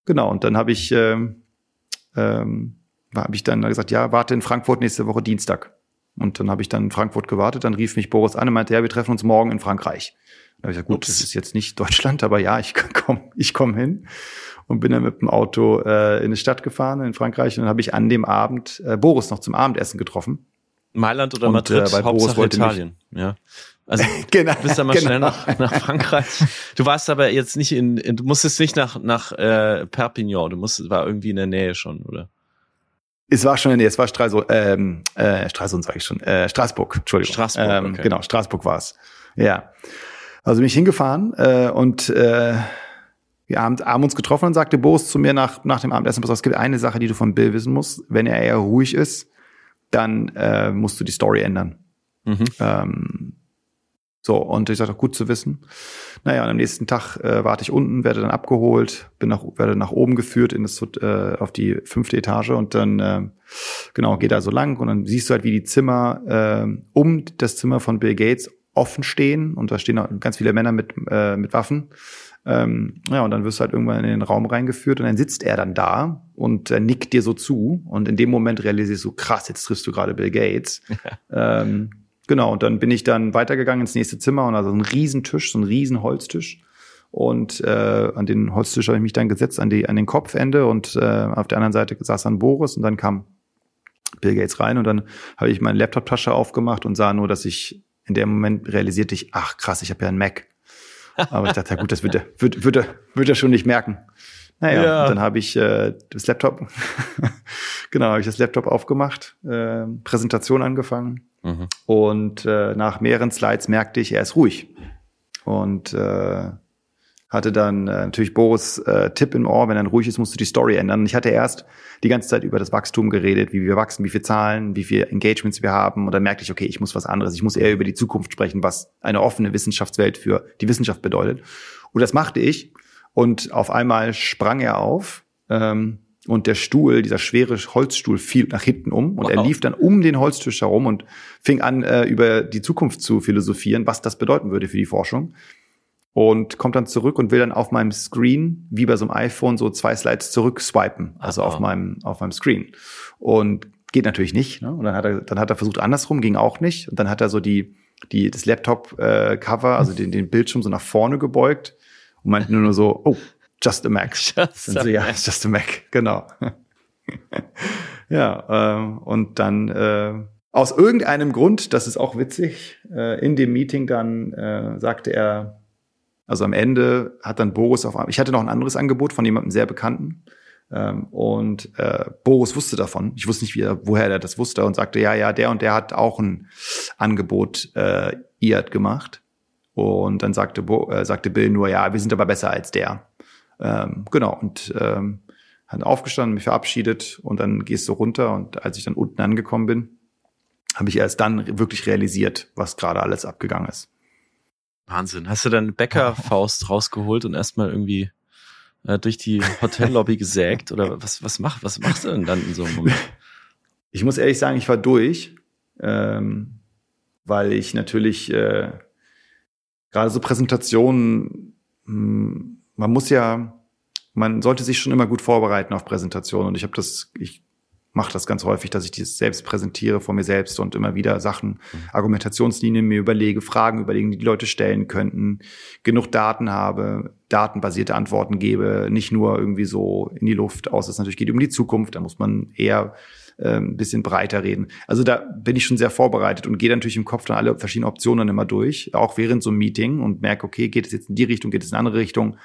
Genau. Und dann habe ich, ähm, ähm, habe ich dann gesagt, ja, warte in Frankfurt nächste Woche Dienstag. Und dann habe ich dann in Frankfurt gewartet, dann rief mich Boris an und meinte, ja, wir treffen uns morgen in Frankreich. Da habe ich gesagt, gut, Ups. das ist jetzt nicht Deutschland, aber ja, ich komme ich komm hin und bin dann mit dem Auto äh, in eine Stadt gefahren in Frankreich und dann habe ich an dem Abend äh, Boris noch zum Abendessen getroffen. Mailand oder und, Madrid, äh, weil Boris wollte Italien, mich, ja. Also genau, du bist dann mal genau. schnell nach, nach Frankreich. Du warst aber jetzt nicht in, in du musstest nicht nach nach äh, Perpignan, du musstest war irgendwie in der Nähe schon, oder? Es war schon, nee, es war Stralsund, ähm, äh, Stralsund sage ich schon, äh, Straßburg, Entschuldigung. Straßburg, ähm, okay. Genau, Straßburg war es. Ja. Also bin ich hingefahren äh, und äh, wir haben, haben uns getroffen und sagte Boris zu mir nach, nach dem Abendessen, pass auf, es gibt eine Sache, die du von Bill wissen musst. Wenn er eher ruhig ist, dann äh, musst du die Story ändern. Mhm. Ähm, so, und ich sagte, gut zu wissen. Naja, und am nächsten Tag äh, warte ich unten, werde dann abgeholt, bin nach, werde nach oben geführt in das, äh, auf die fünfte Etage und dann, äh, genau, geht da so lang und dann siehst du halt, wie die Zimmer äh, um das Zimmer von Bill Gates offen stehen und da stehen auch ganz viele Männer mit, äh, mit Waffen. Ähm, ja, und dann wirst du halt irgendwann in den Raum reingeführt und dann sitzt er dann da und äh, nickt dir so zu und in dem Moment realisierst du, krass, jetzt triffst du gerade Bill Gates. ähm, Genau, und dann bin ich dann weitergegangen ins nächste Zimmer und also ein Riesentisch, so ein riesen Holztisch. Und äh, an den Holztisch habe ich mich dann gesetzt, an, die, an den Kopfende und äh, auf der anderen Seite saß dann Boris und dann kam Bill Gates rein und dann habe ich meine Laptop-Tasche aufgemacht und sah nur, dass ich in dem Moment realisierte ich, ach krass, ich habe ja einen Mac. Aber ich dachte, ja gut, das wird er, wird, wird er, wird er schon nicht merken. Naja, ja. dann habe ich äh, das Laptop, genau, habe ich das Laptop aufgemacht, äh, Präsentation angefangen Mhm. Und äh, nach mehreren Slides merkte ich, er ist ruhig. Und äh, hatte dann äh, natürlich Boris äh, Tipp im Ohr, wenn er ruhig ist, musst du die Story ändern. Ich hatte erst die ganze Zeit über das Wachstum geredet, wie wir wachsen, wie viele Zahlen, wie viele Engagements wir haben. Und dann merkte ich, okay, ich muss was anderes. Ich muss eher über die Zukunft sprechen, was eine offene Wissenschaftswelt für die Wissenschaft bedeutet. Und das machte ich. Und auf einmal sprang er auf. Ähm, und der Stuhl, dieser schwere Holzstuhl, fiel nach hinten um und wow. er lief dann um den Holztisch herum und fing an, äh, über die Zukunft zu philosophieren, was das bedeuten würde für die Forschung und kommt dann zurück und will dann auf meinem Screen, wie bei so einem iPhone, so zwei Slides zurück swipen, also Aha. auf meinem, auf meinem Screen. Und geht natürlich nicht. Ne? Und dann hat er, dann hat er versucht andersrum, ging auch nicht. Und dann hat er so die, die, das Laptop-Cover, äh, also den, den Bildschirm so nach vorne gebeugt und meinte nur, nur so, oh, just a Mac. Just a so, ja, just a Mac, genau. ja, äh, und dann äh, aus irgendeinem Grund, das ist auch witzig, äh, in dem Meeting dann äh, sagte er, also am Ende hat dann Boris auf einmal, ich hatte noch ein anderes Angebot von jemandem sehr Bekannten. Ähm, und äh, Boris wusste davon. Ich wusste nicht, wie er, woher er das wusste und sagte, ja, ja, der und der hat auch ein Angebot äh, IAD gemacht. Und dann sagte, Bo, äh, sagte Bill nur, ja, wir sind aber besser als der. Ähm, genau, und ähm, hat aufgestanden, mich verabschiedet und dann gehst du runter. Und als ich dann unten angekommen bin, habe ich erst dann wirklich realisiert, was gerade alles abgegangen ist. Wahnsinn. Hast du deine Bäckerfaust rausgeholt und erstmal irgendwie äh, durch die Hotellobby gesägt? Oder was, was, mach, was machst du denn dann in so einem Moment? Ich muss ehrlich sagen, ich war durch, ähm, weil ich natürlich äh, gerade so Präsentationen, mh, hm, man muss ja, man sollte sich schon immer gut vorbereiten auf Präsentationen. Und ich habe das, ich mache das ganz häufig, dass ich das selbst präsentiere vor mir selbst und immer wieder Sachen. Argumentationslinien mir überlege, Fragen überlegen, die die Leute stellen könnten, genug Daten habe, datenbasierte Antworten gebe, nicht nur irgendwie so in die Luft aus. Es natürlich geht um die Zukunft, da muss man eher ein bisschen breiter reden. Also da bin ich schon sehr vorbereitet und gehe natürlich im Kopf dann alle verschiedenen Optionen immer durch, auch während so einem Meeting und merke, okay, geht es jetzt in die Richtung, geht es in eine andere Richtung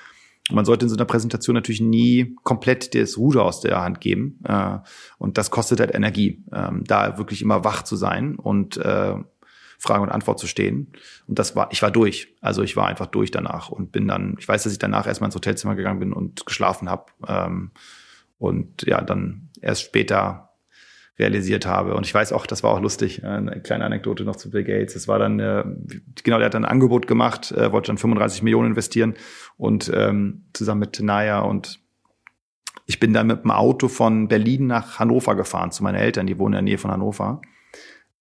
man sollte in so einer Präsentation natürlich nie komplett das Ruder aus der Hand geben. Äh, und das kostet halt Energie, ähm, da wirklich immer wach zu sein und äh, Frage und Antwort zu stehen. Und das war, ich war durch. Also ich war einfach durch danach und bin dann, ich weiß, dass ich danach erstmal ins Hotelzimmer gegangen bin und geschlafen habe. Ähm, und ja, dann erst später realisiert habe. Und ich weiß auch, das war auch lustig, äh, eine kleine Anekdote noch zu Bill Gates. Es war dann, äh, genau, der hat dann ein Angebot gemacht, äh, wollte dann 35 Millionen investieren und ähm, zusammen mit Tenaya und ich bin dann mit dem Auto von Berlin nach Hannover gefahren zu meinen Eltern, die wohnen in der Nähe von Hannover,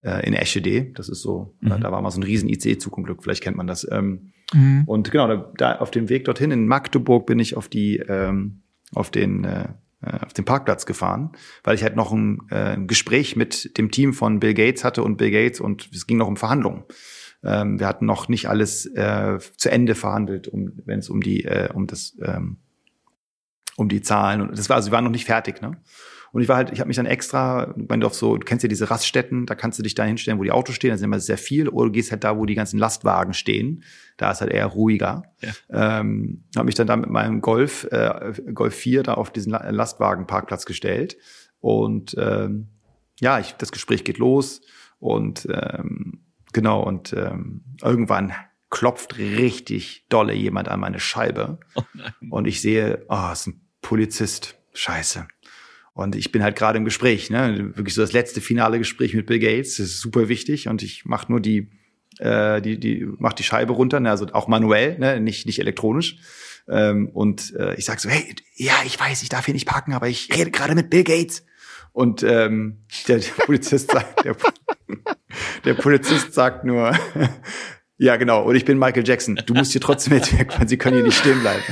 äh, in Eschede. Das ist so, mhm. da war mal so ein riesen IC-Zug im Glück, vielleicht kennt man das. Ähm, mhm. Und genau, da, auf dem Weg dorthin in Magdeburg bin ich auf die, ähm, auf den äh, auf den Parkplatz gefahren, weil ich halt noch ein äh, Gespräch mit dem Team von Bill Gates hatte und Bill Gates und es ging noch um Verhandlungen. Ähm, wir hatten noch nicht alles äh, zu Ende verhandelt, um, wenn es um die äh, um das ähm, um die Zahlen und das war also wir waren noch nicht fertig, ne? Und ich war halt, ich habe mich dann extra, wenn du auf so, du kennst ja diese Raststätten, da kannst du dich da hinstellen, wo die Autos stehen, da sind immer sehr viel, oder du gehst halt da, wo die ganzen Lastwagen stehen, da ist halt eher ruhiger. Ja. Ähm, habe mich dann da mit meinem Golf, äh, Golf 4 da auf diesen Lastwagenparkplatz gestellt. Und ähm, ja, ich, das Gespräch geht los. Und ähm, genau und ähm, irgendwann klopft richtig dolle jemand an meine Scheibe. Oh und ich sehe, oh, es ist ein Polizist, scheiße. Und ich bin halt gerade im Gespräch, ne? Wirklich so das letzte finale Gespräch mit Bill Gates. Das ist super wichtig. Und ich mache nur die, äh, die, die, mach die Scheibe runter, ne? also auch manuell, ne? nicht, nicht elektronisch. Ähm, und äh, ich sag so, hey, ja, ich weiß, ich darf hier nicht parken, aber ich rede gerade mit Bill Gates. Und ähm, der, der Polizist sagt, der, der Polizist sagt nur, ja, genau, und ich bin Michael Jackson. Du musst hier trotzdem jetzt weil sie können hier nicht stehen bleiben.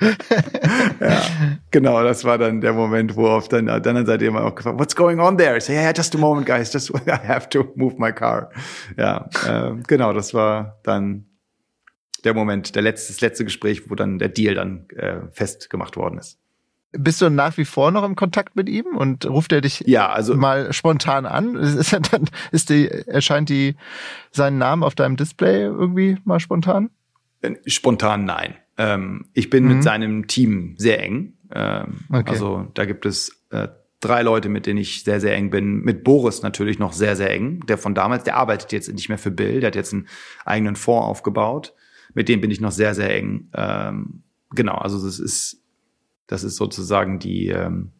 ja, genau, das war dann der Moment, wo auf dann, der anderen Seite immer auch gefragt, what's going on there? Ich so, yeah, yeah, just a moment, guys, just I have to move my car. Ja, äh, genau, das war dann der Moment, der letzte, das letzte Gespräch, wo dann der Deal dann äh, festgemacht worden ist. Bist du nach wie vor noch im Kontakt mit ihm und ruft er dich ja, also, mal spontan an? Ist er dann, ist die, erscheint die seinen Namen auf deinem Display irgendwie mal spontan? Äh, spontan nein. Ähm, ich bin mhm. mit seinem Team sehr eng. Ähm, okay. Also da gibt es äh, drei Leute, mit denen ich sehr, sehr eng bin. Mit Boris natürlich noch sehr, sehr eng. Der von damals, der arbeitet jetzt nicht mehr für Bill, der hat jetzt einen eigenen Fonds aufgebaut. Mit dem bin ich noch sehr, sehr eng. Ähm, genau, also das ist, das ist sozusagen die, ähm,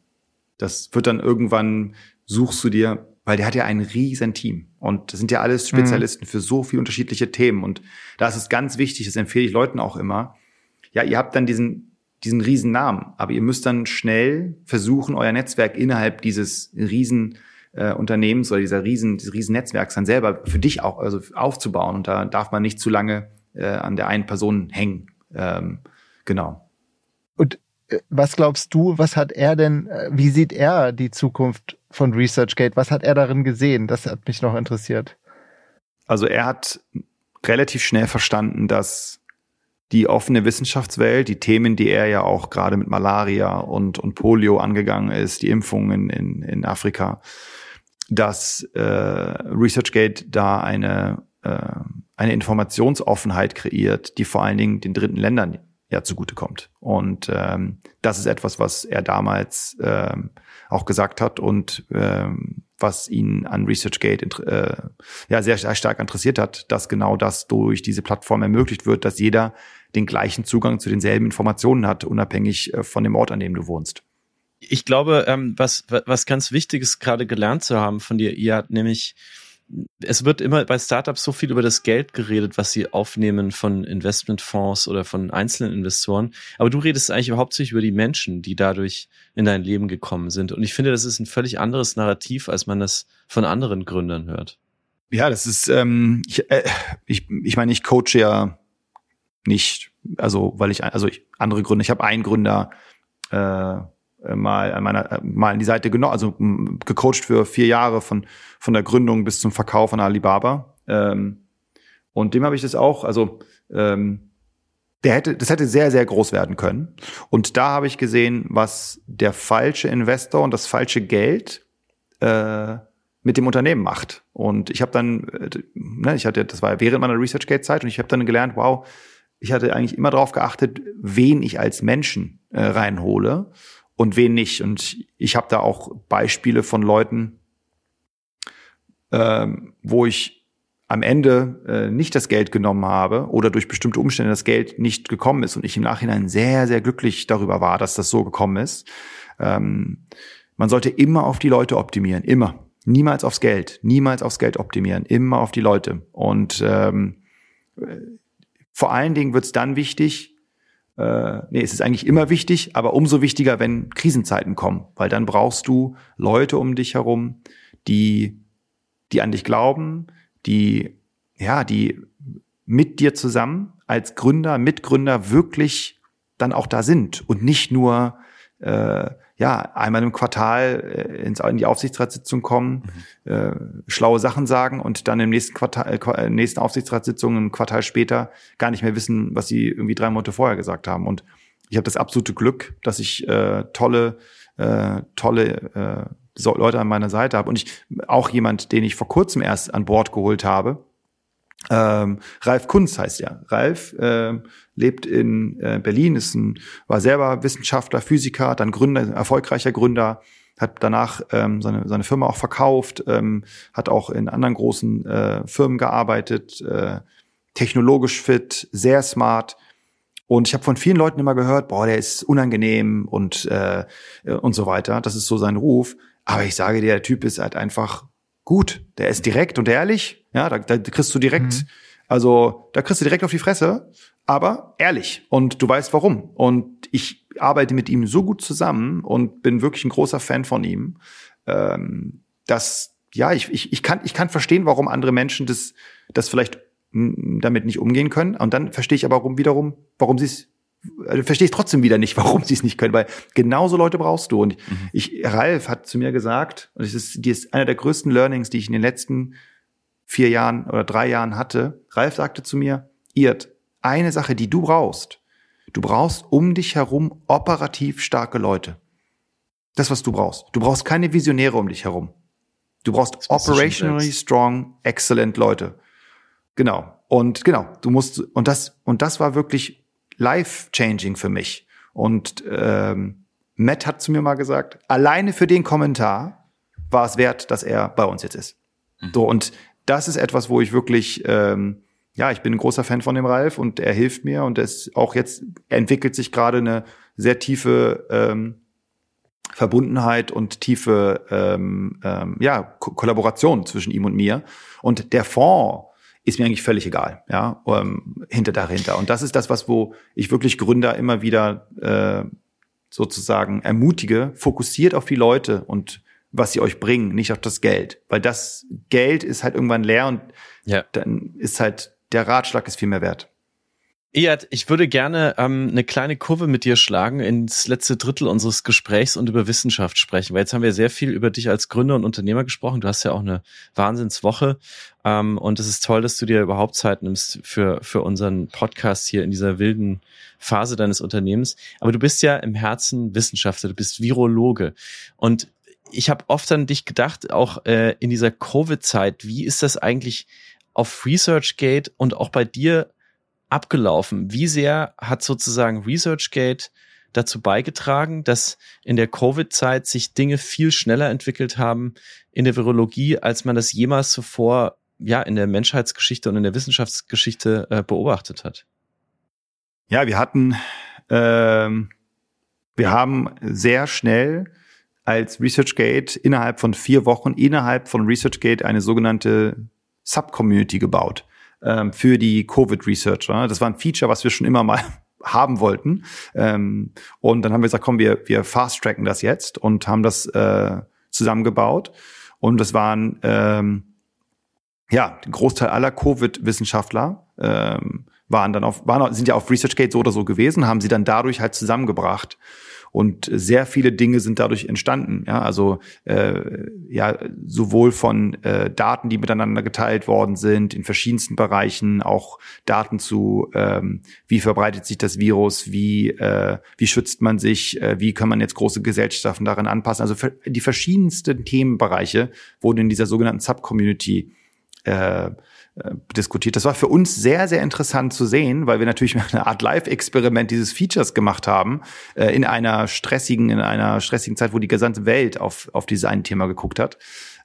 das wird dann irgendwann suchst du dir, weil der hat ja ein riesen Team und das sind ja alles mhm. Spezialisten mhm. für so viele unterschiedliche Themen und da ist es ganz wichtig, das empfehle ich Leuten auch immer. Ja, ihr habt dann diesen diesen riesen Namen. Aber ihr müsst dann schnell versuchen, euer Netzwerk innerhalb dieses riesen äh, Unternehmens oder dieser riesen, dieses riesen Netzwerks dann selber für dich auch also aufzubauen. Und da darf man nicht zu lange äh, an der einen Person hängen. Ähm, genau. Und äh, was glaubst du, was hat er denn, äh, wie sieht er die Zukunft von ResearchGate? Was hat er darin gesehen? Das hat mich noch interessiert. Also er hat relativ schnell verstanden, dass die offene Wissenschaftswelt, die Themen, die er ja auch gerade mit Malaria und, und Polio angegangen ist, die Impfungen in, in Afrika, dass äh, ResearchGate da eine, äh, eine Informationsoffenheit kreiert, die vor allen Dingen den dritten Ländern ja zugutekommt. Und ähm, das ist etwas, was er damals ähm, auch gesagt hat und ähm, was ihn an ResearchGate äh, ja sehr, sehr stark interessiert hat, dass genau das durch diese Plattform ermöglicht wird, dass jeder den gleichen Zugang zu denselben Informationen hat, unabhängig äh, von dem Ort, an dem du wohnst. Ich glaube, ähm, was, was ganz Wichtiges gerade gelernt zu haben von dir, ihr nämlich es wird immer bei Startups so viel über das Geld geredet, was sie aufnehmen von Investmentfonds oder von einzelnen Investoren. Aber du redest eigentlich hauptsächlich über die Menschen, die dadurch in dein Leben gekommen sind. Und ich finde, das ist ein völlig anderes Narrativ, als man das von anderen Gründern hört. Ja, das ist, ähm, ich, äh, ich, ich meine, ich coache ja nicht, also weil ich, also ich, andere Gründe, ich habe einen Gründer äh, mal an meiner mal an die Seite genommen, also gecoacht für vier Jahre von von der Gründung bis zum Verkauf von Alibaba. Ähm, und dem habe ich das auch, also ähm, der hätte, das hätte sehr, sehr groß werden können. Und da habe ich gesehen, was der falsche Investor und das falsche Geld äh, mit dem Unternehmen macht. Und ich habe dann, äh, ne, ich hatte, das war während meiner ResearchGate-Zeit und ich habe dann gelernt, wow, ich hatte eigentlich immer darauf geachtet, wen ich als Menschen äh, reinhole und wen nicht. Und ich habe da auch Beispiele von Leuten, ähm, wo ich am Ende äh, nicht das Geld genommen habe oder durch bestimmte Umstände das Geld nicht gekommen ist und ich im Nachhinein sehr, sehr glücklich darüber war, dass das so gekommen ist. Ähm, man sollte immer auf die Leute optimieren, immer. Niemals aufs Geld, niemals aufs Geld optimieren, immer auf die Leute. Und ähm, vor allen Dingen wird es dann wichtig, äh, nee, es ist eigentlich immer wichtig, aber umso wichtiger, wenn Krisenzeiten kommen, weil dann brauchst du Leute um dich herum, die, die an dich glauben, die, ja, die mit dir zusammen als Gründer, Mitgründer wirklich dann auch da sind und nicht nur äh, ja, einmal im Quartal äh, ins, in die Aufsichtsratssitzung kommen, mhm. äh, schlaue Sachen sagen und dann im nächsten Quartal, äh, äh, nächsten Aufsichtsratssitzung ein Quartal später gar nicht mehr wissen, was sie irgendwie drei Monate vorher gesagt haben. Und ich habe das absolute Glück, dass ich äh, tolle, äh, tolle äh, Leute an meiner Seite habe. Und ich auch jemand, den ich vor kurzem erst an Bord geholt habe, ähm, Ralf Kunz heißt er. Ralf äh, lebt in äh, Berlin, ist ein, war selber Wissenschaftler, Physiker, dann Gründer, erfolgreicher Gründer, hat danach ähm, seine, seine Firma auch verkauft, ähm, hat auch in anderen großen äh, Firmen gearbeitet, äh, technologisch fit, sehr smart. Und ich habe von vielen Leuten immer gehört, boah, der ist unangenehm und äh, und so weiter. Das ist so sein Ruf. Aber ich sage dir, der Typ ist halt einfach gut. Der ist direkt und ehrlich. Ja, da, da kriegst du direkt, mhm. also da kriegst du direkt auf die Fresse, aber ehrlich. Und du weißt warum. Und ich arbeite mit ihm so gut zusammen und bin wirklich ein großer Fan von ihm, ähm, dass ja, ich, ich, ich, kann, ich kann verstehen, warum andere Menschen das, das vielleicht damit nicht umgehen können. Und dann verstehe ich aber warum wiederum, warum sie es also verstehe ich trotzdem wieder nicht, warum sie es nicht können, weil genauso Leute brauchst du. Und mhm. ich, Ralf hat zu mir gesagt, und das ist, die ist einer der größten Learnings, die ich in den letzten vier Jahren oder drei Jahren hatte. Ralf sagte zu mir, Irt, eine Sache, die du brauchst, du brauchst um dich herum operativ starke Leute. Das, was du brauchst. Du brauchst keine Visionäre um dich herum. Du brauchst operationally strong, excellent Leute. Genau. Und genau, du musst, und das, und das war wirklich life-changing für mich. Und ähm, Matt hat zu mir mal gesagt, alleine für den Kommentar war es wert, dass er bei uns jetzt ist. Mhm. So, und das ist etwas, wo ich wirklich, ähm, ja, ich bin ein großer Fan von dem Ralf und er hilft mir und es auch jetzt entwickelt sich gerade eine sehr tiefe ähm, Verbundenheit und tiefe ähm, ähm, ja, Ko Kollaboration zwischen ihm und mir. Und der Fonds ist mir eigentlich völlig egal, ja, ähm, hinter dahinter. Und das ist das, was wo ich wirklich Gründer immer wieder äh, sozusagen ermutige, fokussiert auf die Leute und was sie euch bringen, nicht auf das Geld. Weil das Geld ist halt irgendwann leer und ja. dann ist halt, der Ratschlag ist viel mehr wert. Iyad, ich würde gerne ähm, eine kleine Kurve mit dir schlagen ins letzte Drittel unseres Gesprächs und über Wissenschaft sprechen, weil jetzt haben wir sehr viel über dich als Gründer und Unternehmer gesprochen. Du hast ja auch eine Wahnsinnswoche ähm, und es ist toll, dass du dir überhaupt Zeit nimmst für, für unseren Podcast hier in dieser wilden Phase deines Unternehmens. Aber du bist ja im Herzen Wissenschaftler, du bist Virologe und ich habe oft an dich gedacht, auch äh, in dieser Covid-Zeit, wie ist das eigentlich auf ResearchGate und auch bei dir abgelaufen? Wie sehr hat sozusagen ResearchGate dazu beigetragen, dass in der Covid-Zeit sich Dinge viel schneller entwickelt haben in der Virologie, als man das jemals zuvor ja in der Menschheitsgeschichte und in der Wissenschaftsgeschichte äh, beobachtet hat? Ja, wir hatten, ähm, wir haben sehr schnell als ResearchGate innerhalb von vier Wochen innerhalb von ResearchGate eine sogenannte Subcommunity gebaut ähm, für die Covid-Researcher. Das war ein Feature, was wir schon immer mal haben wollten. Ähm, und dann haben wir gesagt, komm, wir, wir fast-tracken das jetzt und haben das äh, zusammengebaut. Und das waren ähm, ja, ein Großteil aller Covid-Wissenschaftler ähm, waren dann auf, waren, sind ja auf ResearchGate so oder so gewesen, haben sie dann dadurch halt zusammengebracht. Und sehr viele Dinge sind dadurch entstanden. Ja, also äh, ja sowohl von äh, Daten, die miteinander geteilt worden sind in verschiedensten Bereichen, auch Daten zu, ähm, wie verbreitet sich das Virus, wie äh, wie schützt man sich, äh, wie kann man jetzt große Gesellschaften daran anpassen. Also die verschiedensten Themenbereiche wurden in dieser sogenannten Subcommunity äh, diskutiert. Das war für uns sehr, sehr interessant zu sehen, weil wir natürlich eine Art Live-Experiment dieses Features gemacht haben, äh, in einer stressigen, in einer stressigen Zeit, wo die gesamte Welt auf, auf dieses eine Thema geguckt hat.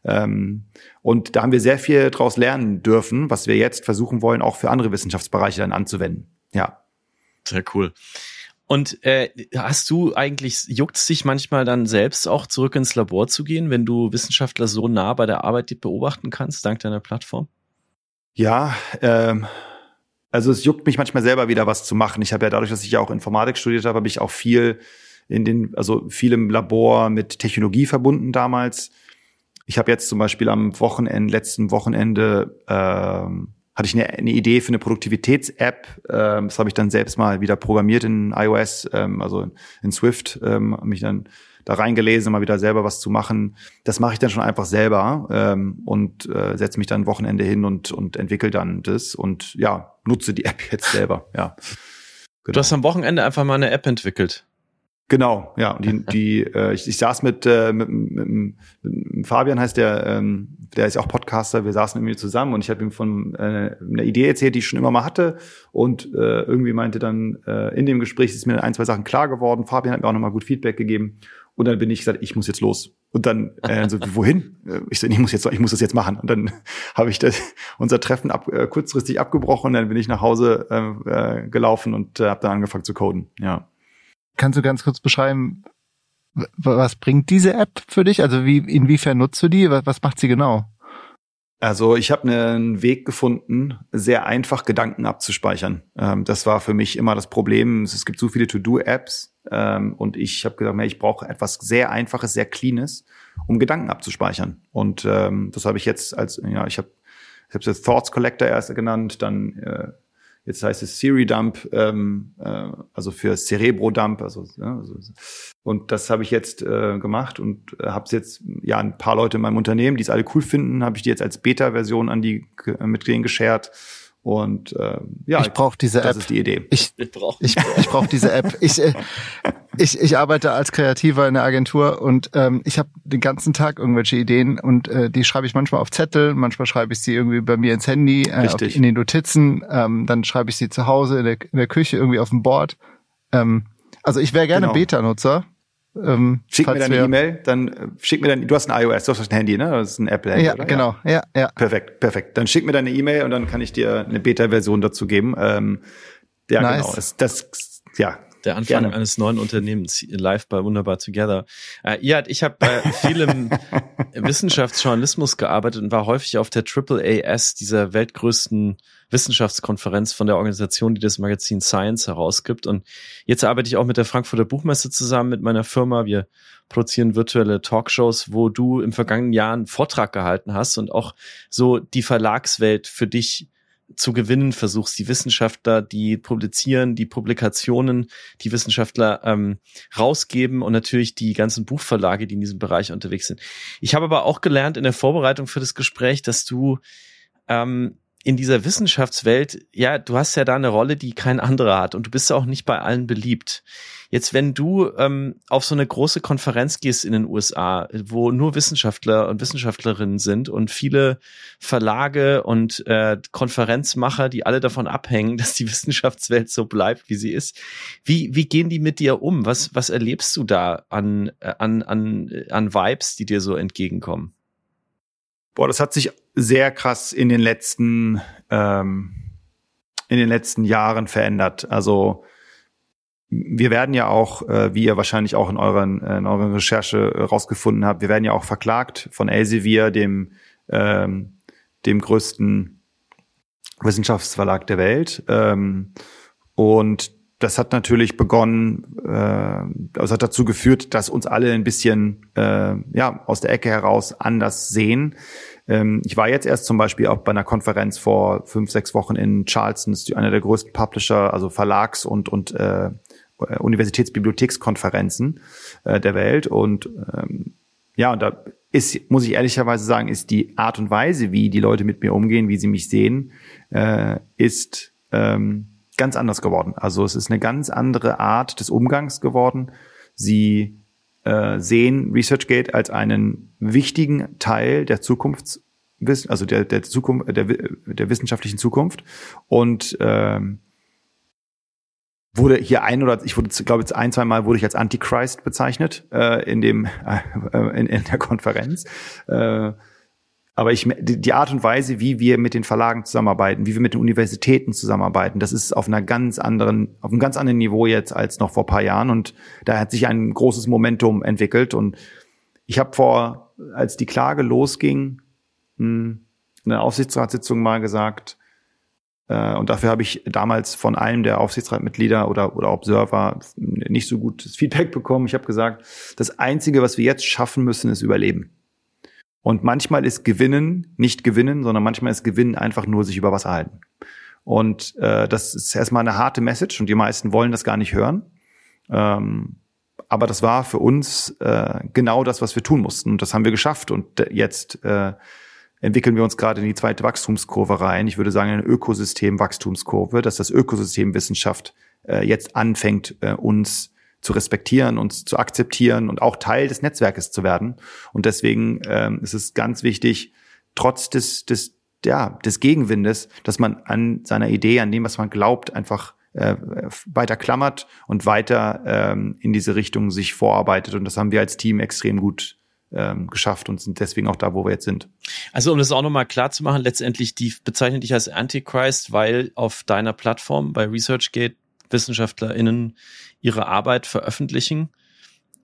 Ähm, und da haben wir sehr viel daraus lernen dürfen, was wir jetzt versuchen wollen, auch für andere Wissenschaftsbereiche dann anzuwenden. Ja. Sehr cool. Und äh, hast du eigentlich, juckt es dich manchmal dann selbst auch zurück ins Labor zu gehen, wenn du Wissenschaftler so nah bei der Arbeit beobachten kannst, dank deiner Plattform? Ja, ähm, also es juckt mich manchmal selber wieder was zu machen. Ich habe ja dadurch, dass ich ja auch Informatik studiert habe, habe ich auch viel in den, also viel im Labor mit Technologie verbunden damals. Ich habe jetzt zum Beispiel am Wochenende, letzten Wochenende, ähm, hatte ich eine, eine Idee für eine Produktivitäts-App. Ähm, das habe ich dann selbst mal wieder programmiert in iOS, ähm, also in Swift, ähm, mich dann da reingelesen, mal wieder selber was zu machen. Das mache ich dann schon einfach selber ähm, und äh, setze mich dann Wochenende hin und, und entwickle dann das und ja, nutze die App jetzt selber, ja. Genau. Du hast am Wochenende einfach mal eine App entwickelt. Genau, ja. Und die, die äh, ich, ich saß mit, äh, mit, mit, mit Fabian, heißt der, ähm, der ist auch Podcaster. Wir saßen irgendwie zusammen und ich habe ihm von äh, einer Idee erzählt, die ich schon immer mal hatte. Und äh, irgendwie meinte dann äh, in dem Gespräch ist mir ein, zwei Sachen klar geworden. Fabian hat mir auch nochmal gut Feedback gegeben. Und dann bin ich gesagt, ich muss jetzt los. Und dann äh, so, wohin? Ich so, ich muss jetzt, ich muss das jetzt machen. Und dann habe ich das, unser Treffen ab, äh, kurzfristig abgebrochen. Und dann bin ich nach Hause äh, äh, gelaufen und äh, habe dann angefangen zu coden. Ja. Kannst du ganz kurz beschreiben, was bringt diese App für dich? Also wie inwiefern nutzt du die? Was, was macht sie genau? Also ich habe einen Weg gefunden, sehr einfach Gedanken abzuspeichern. Ähm, das war für mich immer das Problem. Es gibt so viele To-Do-Apps ähm, und ich habe gesagt, ich brauche etwas sehr Einfaches, sehr Cleanes, um Gedanken abzuspeichern. Und ähm, das habe ich jetzt als, ja, ich habe ich habe es Thoughts Collector erst genannt, dann äh, Jetzt heißt es Siri Dump, ähm, äh, also für Cerebro Dump. Also, ja, also, und das habe ich jetzt äh, gemacht und äh, habe jetzt ja ein paar Leute in meinem Unternehmen, die es alle cool finden, habe ich die jetzt als Beta-Version an die mit denen geshared und äh, ja, ich brauche diese das App. Das ist die Idee. Ich, ich brauche ich, ich brauch diese App. Ich, äh, ich, ich arbeite als Kreativer in der Agentur und ähm, ich habe den ganzen Tag irgendwelche Ideen und äh, die schreibe ich manchmal auf Zettel, manchmal schreibe ich sie irgendwie bei mir ins Handy, äh, auf, in den Notizen, ähm, dann schreibe ich sie zu Hause in der, in der Küche irgendwie auf dem Board. Ähm, also ich wäre gerne genau. Beta-Nutzer. Ähm, schick mir deine E-Mail, dann äh, schick mir dein, du hast ein iOS, du hast ein Handy, ne? Das ist ein Apple-Handy, ja, oder? Genau, ja, ja. Perfekt, perfekt. Dann schick mir deine E-Mail und dann kann ich dir eine Beta-Version dazu geben. Ähm, ja, nice. genau. Das, das, ja, der Anfang Gerne. eines neuen Unternehmens, live bei Wunderbar Together. Äh, ja, ich habe äh, viel im Wissenschaftsjournalismus gearbeitet und war häufig auf der AAAS, dieser weltgrößten Wissenschaftskonferenz von der Organisation, die das Magazin Science herausgibt. Und jetzt arbeite ich auch mit der Frankfurter Buchmesse zusammen mit meiner Firma. Wir produzieren virtuelle Talkshows, wo du im vergangenen Jahr einen Vortrag gehalten hast und auch so die Verlagswelt für dich zu gewinnen versuchst, die Wissenschaftler, die publizieren, die Publikationen, die Wissenschaftler ähm, rausgeben und natürlich die ganzen Buchverlage, die in diesem Bereich unterwegs sind. Ich habe aber auch gelernt in der Vorbereitung für das Gespräch, dass du ähm, in dieser Wissenschaftswelt, ja, du hast ja da eine Rolle, die kein anderer hat und du bist auch nicht bei allen beliebt. Jetzt, wenn du ähm, auf so eine große Konferenz gehst in den USA, wo nur Wissenschaftler und Wissenschaftlerinnen sind und viele Verlage und äh, Konferenzmacher, die alle davon abhängen, dass die Wissenschaftswelt so bleibt, wie sie ist, wie, wie gehen die mit dir um? Was, was erlebst du da an, äh, an, an, an Vibes, die dir so entgegenkommen? Boah, das hat sich sehr krass in den letzten ähm, in den letzten Jahren verändert. Also wir werden ja auch, äh, wie ihr wahrscheinlich auch in euren in euren Recherche rausgefunden habt, wir werden ja auch verklagt von Elsevier, dem ähm, dem größten Wissenschaftsverlag der Welt. Ähm, und das hat natürlich begonnen, äh, also hat dazu geführt, dass uns alle ein bisschen äh, ja aus der Ecke heraus anders sehen. Ähm, ich war jetzt erst zum Beispiel auch bei einer Konferenz vor fünf, sechs Wochen in Charleston, das ist einer der größten Publisher, also Verlags- und und äh, Universitätsbibliothekskonferenzen äh, der Welt und ähm, ja, und da ist, muss ich ehrlicherweise sagen, ist die Art und Weise, wie die Leute mit mir umgehen, wie sie mich sehen, äh, ist ähm, ganz anders geworden. Also es ist eine ganz andere Art des Umgangs geworden. Sie äh, sehen ResearchGate als einen wichtigen Teil der Zukunfts also der, der Zukunft, der, der wissenschaftlichen Zukunft und ähm, wurde hier ein oder ich wurde, glaube ich, ein, zwei Mal wurde ich als Antichrist bezeichnet äh, in dem äh, in, in der Konferenz. Äh, aber ich, die Art und Weise, wie wir mit den Verlagen zusammenarbeiten, wie wir mit den Universitäten zusammenarbeiten, das ist auf einer ganz anderen, auf einem ganz anderen Niveau jetzt als noch vor paar Jahren. Und da hat sich ein großes Momentum entwickelt. Und ich habe vor, als die Klage losging, hm, in der Aufsichtsratssitzung mal gesagt, äh, und dafür habe ich damals von einem der Aufsichtsratmitglieder oder, oder Observer nicht so gutes Feedback bekommen. Ich habe gesagt, das Einzige, was wir jetzt schaffen müssen, ist Überleben. Und manchmal ist Gewinnen nicht Gewinnen, sondern manchmal ist Gewinnen einfach nur sich über Wasser halten. Und äh, das ist erstmal eine harte Message und die meisten wollen das gar nicht hören. Ähm, aber das war für uns äh, genau das, was wir tun mussten. Und das haben wir geschafft. Und jetzt äh, entwickeln wir uns gerade in die zweite Wachstumskurve rein. Ich würde sagen, eine Ökosystem-Wachstumskurve, dass das Ökosystem Wissenschaft äh, jetzt anfängt, äh, uns zu respektieren und zu akzeptieren und auch Teil des Netzwerkes zu werden. Und deswegen ähm, ist es ganz wichtig, trotz des, des, ja, des Gegenwindes, dass man an seiner Idee, an dem, was man glaubt, einfach äh, weiter klammert und weiter ähm, in diese Richtung sich vorarbeitet. Und das haben wir als Team extrem gut ähm, geschafft und sind deswegen auch da, wo wir jetzt sind. Also um das auch nochmal klar zu machen, letztendlich, die bezeichnen dich als Antichrist, weil auf deiner Plattform bei ResearchGate WissenschaftlerInnen ihre Arbeit veröffentlichen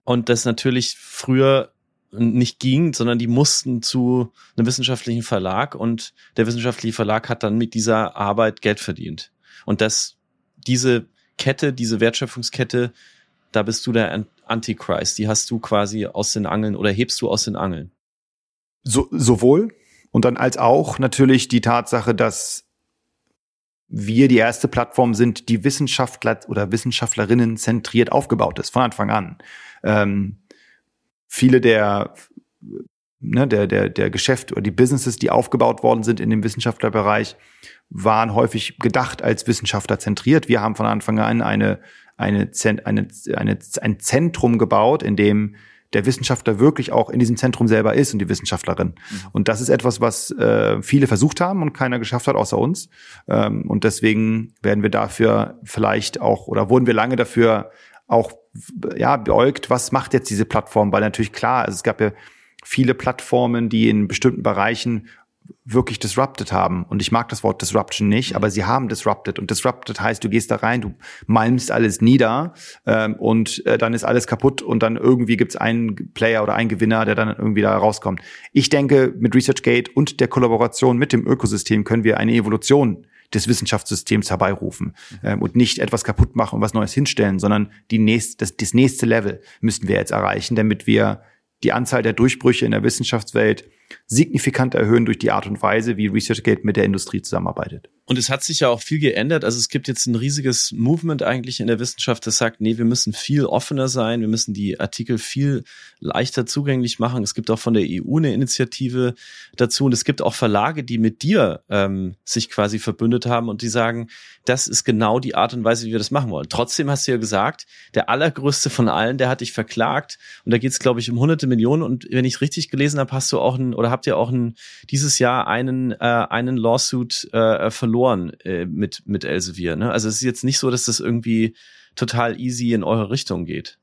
und das natürlich früher nicht ging, sondern die mussten zu einem wissenschaftlichen Verlag und der wissenschaftliche Verlag hat dann mit dieser Arbeit Geld verdient. Und das, diese Kette, diese Wertschöpfungskette, da bist du der Antichrist, die hast du quasi aus den Angeln oder hebst du aus den Angeln. So, sowohl und dann als auch natürlich die Tatsache, dass wir die erste Plattform sind, die Wissenschaftler oder Wissenschaftlerinnen zentriert aufgebaut ist, von Anfang an. Ähm, viele der, ne, der, der, der Geschäfte oder die Businesses, die aufgebaut worden sind in dem Wissenschaftlerbereich, waren häufig gedacht als Wissenschaftler zentriert. Wir haben von Anfang an eine, eine, eine, eine, ein Zentrum gebaut, in dem der Wissenschaftler wirklich auch in diesem Zentrum selber ist und die Wissenschaftlerin. Mhm. Und das ist etwas, was äh, viele versucht haben und keiner geschafft hat, außer uns. Ähm, und deswegen werden wir dafür vielleicht auch oder wurden wir lange dafür auch ja, beäugt, was macht jetzt diese Plattform? Weil natürlich klar, also es gab ja viele Plattformen, die in bestimmten Bereichen wirklich disrupted haben. Und ich mag das Wort Disruption nicht, aber sie haben disrupted. Und disrupted heißt, du gehst da rein, du malmst alles nieder ähm, und äh, dann ist alles kaputt und dann irgendwie gibt's einen Player oder einen Gewinner, der dann irgendwie da rauskommt. Ich denke, mit ResearchGate und der Kollaboration mit dem Ökosystem können wir eine Evolution des Wissenschaftssystems herbeirufen ähm, und nicht etwas kaputt machen und was Neues hinstellen, sondern die nächste, das, das nächste Level müssten wir jetzt erreichen, damit wir die Anzahl der Durchbrüche in der Wissenschaftswelt signifikant erhöhen durch die Art und Weise, wie ResearchGate mit der Industrie zusammenarbeitet. Und es hat sich ja auch viel geändert. Also es gibt jetzt ein riesiges Movement eigentlich in der Wissenschaft, das sagt, nee, wir müssen viel offener sein, wir müssen die Artikel viel leichter zugänglich machen. Es gibt auch von der EU eine Initiative dazu und es gibt auch Verlage, die mit dir ähm, sich quasi verbündet haben und die sagen, das ist genau die Art und Weise, wie wir das machen wollen. Trotzdem hast du ja gesagt, der allergrößte von allen, der hat dich verklagt und da geht es, glaube ich, um hunderte Millionen und wenn ich richtig gelesen habe, hast du auch ein oder habt ihr auch ein, dieses Jahr einen, äh, einen Lawsuit äh, verloren äh, mit, mit Elsevier. Ne? Also es ist jetzt nicht so, dass das irgendwie total easy in eure Richtung geht.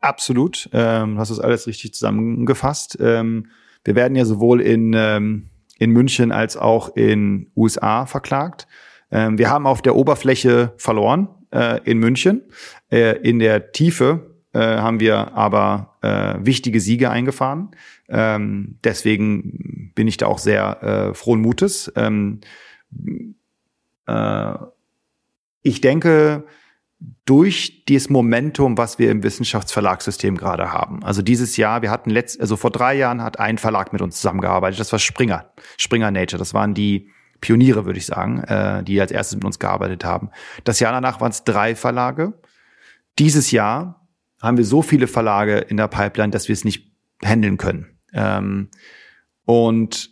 Absolut. Ähm, hast das alles richtig zusammengefasst. Ähm, wir werden ja sowohl in, ähm, in München als auch in USA verklagt. Ähm, wir haben auf der Oberfläche verloren äh, in München. Äh, in der Tiefe äh, haben wir aber äh, wichtige Siege eingefahren. Ähm, deswegen bin ich da auch sehr äh, frohen Mutes. Ähm, äh, ich denke, durch dieses Momentum, was wir im Wissenschaftsverlagssystem gerade haben. Also dieses Jahr, wir hatten letzt, also vor drei Jahren hat ein Verlag mit uns zusammengearbeitet. Das war Springer, Springer Nature. Das waren die Pioniere, würde ich sagen, äh, die als erstes mit uns gearbeitet haben. Das Jahr danach waren es drei Verlage. Dieses Jahr haben wir so viele Verlage in der Pipeline, dass wir es nicht handeln können. Ähm, und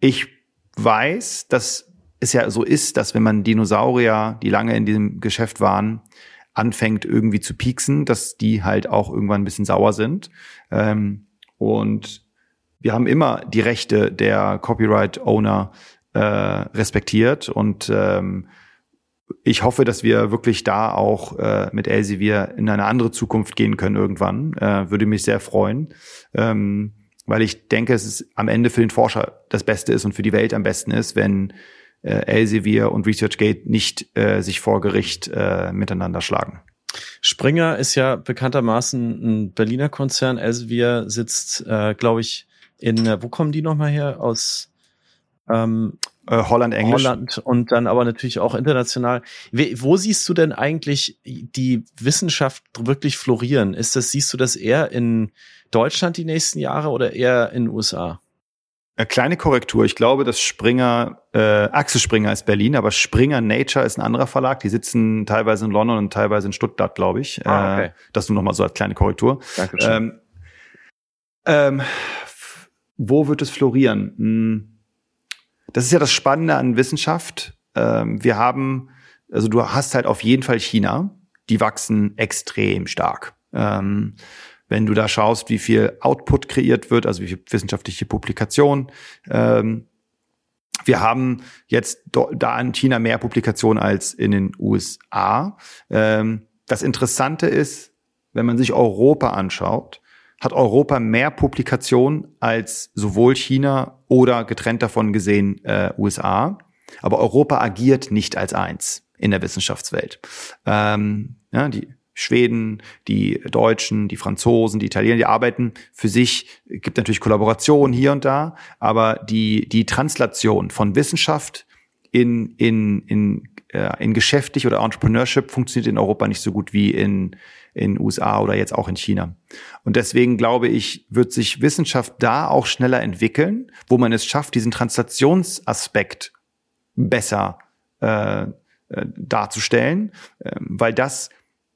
ich weiß, dass es ja so ist, dass wenn man Dinosaurier, die lange in diesem Geschäft waren, anfängt irgendwie zu pieksen, dass die halt auch irgendwann ein bisschen sauer sind. Ähm, und wir haben immer die Rechte der Copyright-Owner äh, respektiert und ähm, ich hoffe, dass wir wirklich da auch äh, mit Elsevier in eine andere Zukunft gehen können irgendwann. Äh, würde mich sehr freuen. Ähm, weil ich denke, es ist am Ende für den Forscher das Beste ist und für die Welt am besten ist, wenn äh, Elsevier und ResearchGate nicht äh, sich vor Gericht äh, miteinander schlagen. Springer ist ja bekanntermaßen ein Berliner Konzern. Elsevier sitzt, äh, glaube ich, in, äh, wo kommen die nochmal her? Aus ähm, äh, Holland, Englisch. Holland und dann aber natürlich auch international. Wo siehst du denn eigentlich die Wissenschaft wirklich florieren? Ist das, siehst du das eher in Deutschland die nächsten Jahre oder eher in den USA? Eine kleine Korrektur. Ich glaube, dass Springer, äh, Axel Springer ist Berlin, aber Springer Nature ist ein anderer Verlag. Die sitzen teilweise in London und teilweise in Stuttgart, glaube ich. Ah, okay. Äh, das nur noch mal so als kleine Korrektur. Dankeschön. Ähm, ähm, wo wird es florieren? Hm. Das ist ja das Spannende an Wissenschaft. Ähm, wir haben, also du hast halt auf jeden Fall China. Die wachsen extrem stark. Ähm, wenn du da schaust, wie viel Output kreiert wird, also wie viel wissenschaftliche Publikation. Ähm, wir haben jetzt da in China mehr Publikationen als in den USA. Das Interessante ist, wenn man sich Europa anschaut, hat Europa mehr Publikationen als sowohl China oder getrennt davon gesehen äh, USA. Aber Europa agiert nicht als eins in der Wissenschaftswelt. Ähm, ja, die Schweden, die Deutschen, die Franzosen, die Italiener, die arbeiten für sich, gibt natürlich Kollaborationen hier und da, aber die, die Translation von Wissenschaft in, in, in, äh, in geschäftlich oder Entrepreneurship funktioniert in Europa nicht so gut wie in, in USA oder jetzt auch in China. Und deswegen glaube ich, wird sich Wissenschaft da auch schneller entwickeln, wo man es schafft, diesen Translationsaspekt besser äh, äh darzustellen, äh, weil das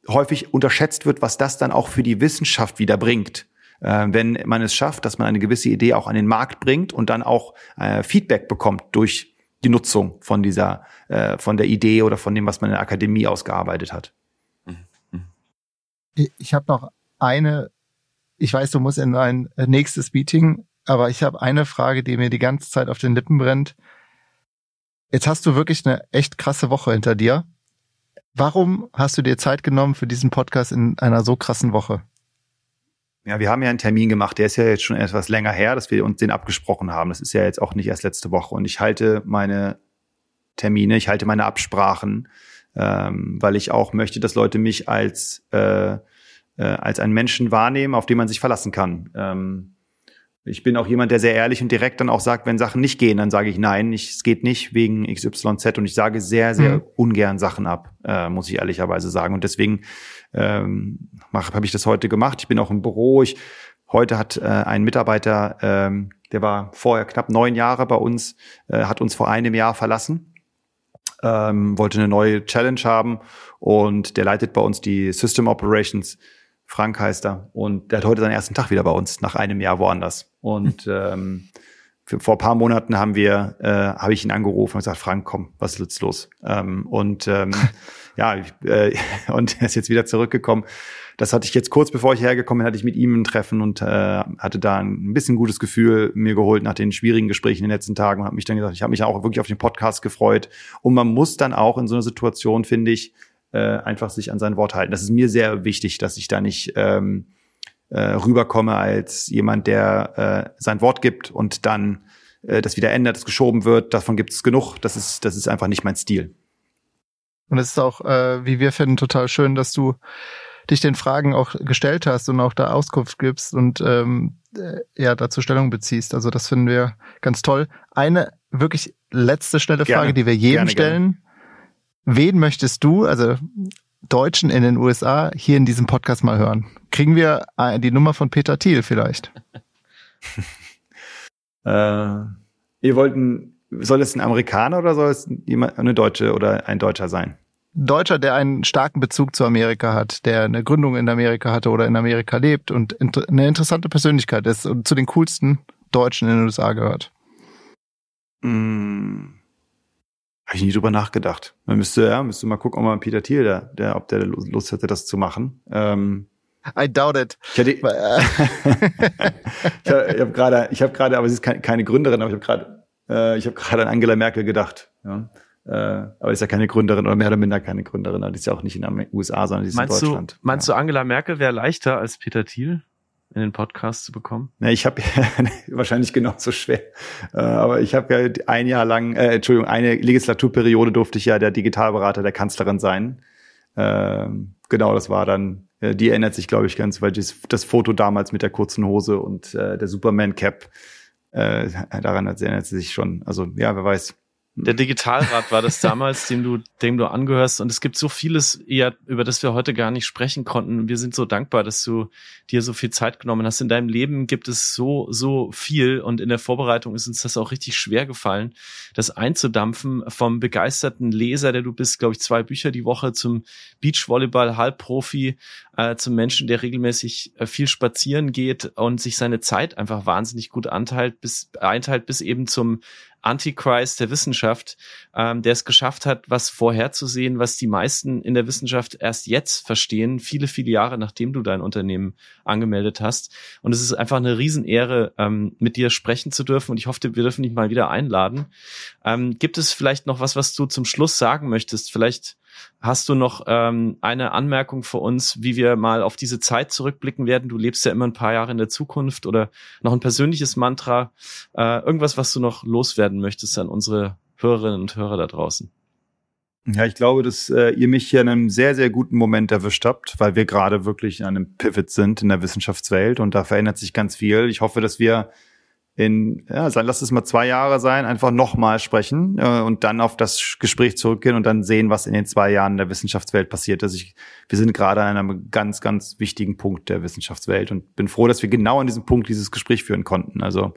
häufig unterschätzt wird, was das dann auch für die Wissenschaft wieder bringt. Äh, wenn man es schafft, dass man eine gewisse Idee auch an den Markt bringt und dann auch äh, Feedback bekommt durch die Nutzung von dieser, äh, von der Idee oder von dem, was man in der Akademie ausgearbeitet hat. Ich habe noch eine, ich weiß, du musst in ein nächstes Meeting, aber ich habe eine Frage, die mir die ganze Zeit auf den Lippen brennt. Jetzt hast du wirklich eine echt krasse Woche hinter dir Warum hast du dir Zeit genommen für diesen Podcast in einer so krassen Woche? Ja, wir haben ja einen Termin gemacht, der ist ja jetzt schon etwas länger her, dass wir uns den abgesprochen haben. Das ist ja jetzt auch nicht erst letzte Woche. Und ich halte meine Termine, ich halte meine Absprachen, ähm, weil ich auch möchte, dass Leute mich als, äh, äh, als einen Menschen wahrnehmen, auf den man sich verlassen kann. Ähm, ich bin auch jemand, der sehr ehrlich und direkt dann auch sagt, wenn Sachen nicht gehen, dann sage ich nein, ich, es geht nicht wegen XYZ und ich sage sehr, sehr mhm. ungern Sachen ab, äh, muss ich ehrlicherweise sagen. Und deswegen ähm, habe ich das heute gemacht. Ich bin auch im Büro. Ich, heute hat äh, ein Mitarbeiter, ähm, der war vorher knapp neun Jahre bei uns, äh, hat uns vor einem Jahr verlassen, ähm, wollte eine neue Challenge haben und der leitet bei uns die System Operations Frank heißt er. Und der hat heute seinen ersten Tag wieder bei uns, nach einem Jahr woanders. Und ähm, für, vor paar Monaten haben wir, äh, habe ich ihn angerufen und gesagt, Frank, komm, was ist jetzt los? Ähm, und ähm, ja, äh, und er ist jetzt wieder zurückgekommen. Das hatte ich jetzt kurz bevor ich hergekommen bin, hatte ich mit ihm ein Treffen und äh, hatte da ein bisschen gutes Gefühl mir geholt nach den schwierigen Gesprächen in den letzten Tagen und habe mich dann gesagt, ich habe mich auch wirklich auf den Podcast gefreut. Und man muss dann auch in so einer Situation, finde ich, äh, einfach sich an sein Wort halten. Das ist mir sehr wichtig, dass ich da nicht ähm, äh, rüberkomme als jemand, der äh, sein Wort gibt und dann äh, das wieder ändert, es geschoben wird. Davon gibt es genug. Das ist, das ist einfach nicht mein Stil. Und es ist auch, äh, wie wir finden, total schön, dass du dich den Fragen auch gestellt hast und auch da Auskunft gibst und ähm, äh, ja dazu Stellung beziehst. Also das finden wir ganz toll. Eine wirklich letzte schnelle Frage, gerne, die wir jedem gerne, stellen. Gerne. Wen möchtest du, also Deutschen in den USA, hier in diesem Podcast mal hören? Kriegen wir äh, die Nummer von Peter Thiel vielleicht? äh, ihr wollten, soll es ein Amerikaner oder soll es jemand, eine Deutsche oder ein Deutscher sein? Deutscher, der einen starken Bezug zu Amerika hat, der eine Gründung in Amerika hatte oder in Amerika lebt und eine interessante Persönlichkeit ist und zu den coolsten Deutschen in den USA gehört. Mm. Habe ich nie drüber nachgedacht. Man müsste, ja, müsste mal gucken, ob man Peter Thiel, der, der, ob der Lust hätte, das zu machen. Ähm, I doubt it. Ich, hatte, ich habe hab gerade, ich habe gerade, aber sie ist keine Gründerin, aber ich habe gerade, äh, ich habe gerade an Angela Merkel gedacht. Ja. Äh, aber ist ja keine Gründerin oder mehr oder minder keine Gründerin. Die ist ja auch nicht in den USA, sondern die ist meinst in Deutschland. Du, meinst ja. du, Angela Merkel wäre leichter als Peter Thiel? in den Podcast zu bekommen? Na, ich habe wahrscheinlich genauso schwer. Äh, aber ich habe ja ein Jahr lang, äh, Entschuldigung, eine Legislaturperiode durfte ich ja der Digitalberater der Kanzlerin sein. Ähm, genau, das war dann, äh, die erinnert sich, glaube ich, ganz, weil das, das Foto damals mit der kurzen Hose und äh, der Superman-Cap, äh, daran erinnert sie sich schon. Also ja, wer weiß. Der Digitalrat war das damals, dem du, dem du angehörst. Und es gibt so vieles, eher, über das wir heute gar nicht sprechen konnten. Wir sind so dankbar, dass du dir so viel Zeit genommen hast. In deinem Leben gibt es so, so viel. Und in der Vorbereitung ist uns das auch richtig schwer gefallen, das einzudampfen vom begeisterten Leser, der du bist, glaube ich, zwei Bücher die Woche zum Beachvolleyball, Halbprofi, äh, zum Menschen, der regelmäßig äh, viel spazieren geht und sich seine Zeit einfach wahnsinnig gut anteilt, bis, einteilt, bis eben zum Antichrist der Wissenschaft, ähm, der es geschafft hat, was vorherzusehen, was die meisten in der Wissenschaft erst jetzt verstehen, viele, viele Jahre nachdem du dein Unternehmen angemeldet hast. Und es ist einfach eine Riesenehre, ähm, mit dir sprechen zu dürfen. Und ich hoffe, wir dürfen dich mal wieder einladen. Ähm, gibt es vielleicht noch was, was du zum Schluss sagen möchtest? Vielleicht Hast du noch ähm, eine Anmerkung für uns, wie wir mal auf diese Zeit zurückblicken werden? Du lebst ja immer ein paar Jahre in der Zukunft oder noch ein persönliches Mantra, äh, irgendwas, was du noch loswerden möchtest an unsere Hörerinnen und Hörer da draußen? Ja, ich glaube, dass äh, ihr mich hier in einem sehr, sehr guten Moment erwischt habt, weil wir gerade wirklich in einem Pivot sind in der Wissenschaftswelt und da verändert sich ganz viel. Ich hoffe, dass wir in, ja, lass es mal zwei Jahre sein, einfach nochmal sprechen äh, und dann auf das Gespräch zurückgehen und dann sehen, was in den zwei Jahren der Wissenschaftswelt passiert ist. Ich, wir sind gerade an einem ganz, ganz wichtigen Punkt der Wissenschaftswelt und bin froh, dass wir genau an diesem Punkt dieses Gespräch führen konnten. Also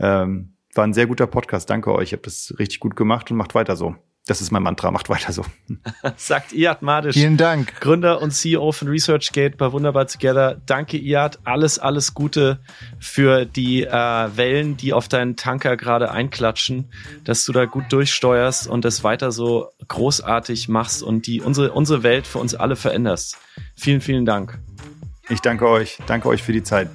ähm, war ein sehr guter Podcast. Danke euch. Ihr habt das richtig gut gemacht und macht weiter so. Das ist mein Mantra, macht weiter so. Sagt Iad Madisch. Vielen Dank. Gründer und CEO von ResearchGate bei Wunderbar Together. Danke, Iad. Alles, alles Gute für die äh, Wellen, die auf deinen Tanker gerade einklatschen, dass du da gut durchsteuerst und das weiter so großartig machst und die unsere, unsere Welt für uns alle veränderst. Vielen, vielen Dank. Ich danke euch. Danke euch für die Zeit.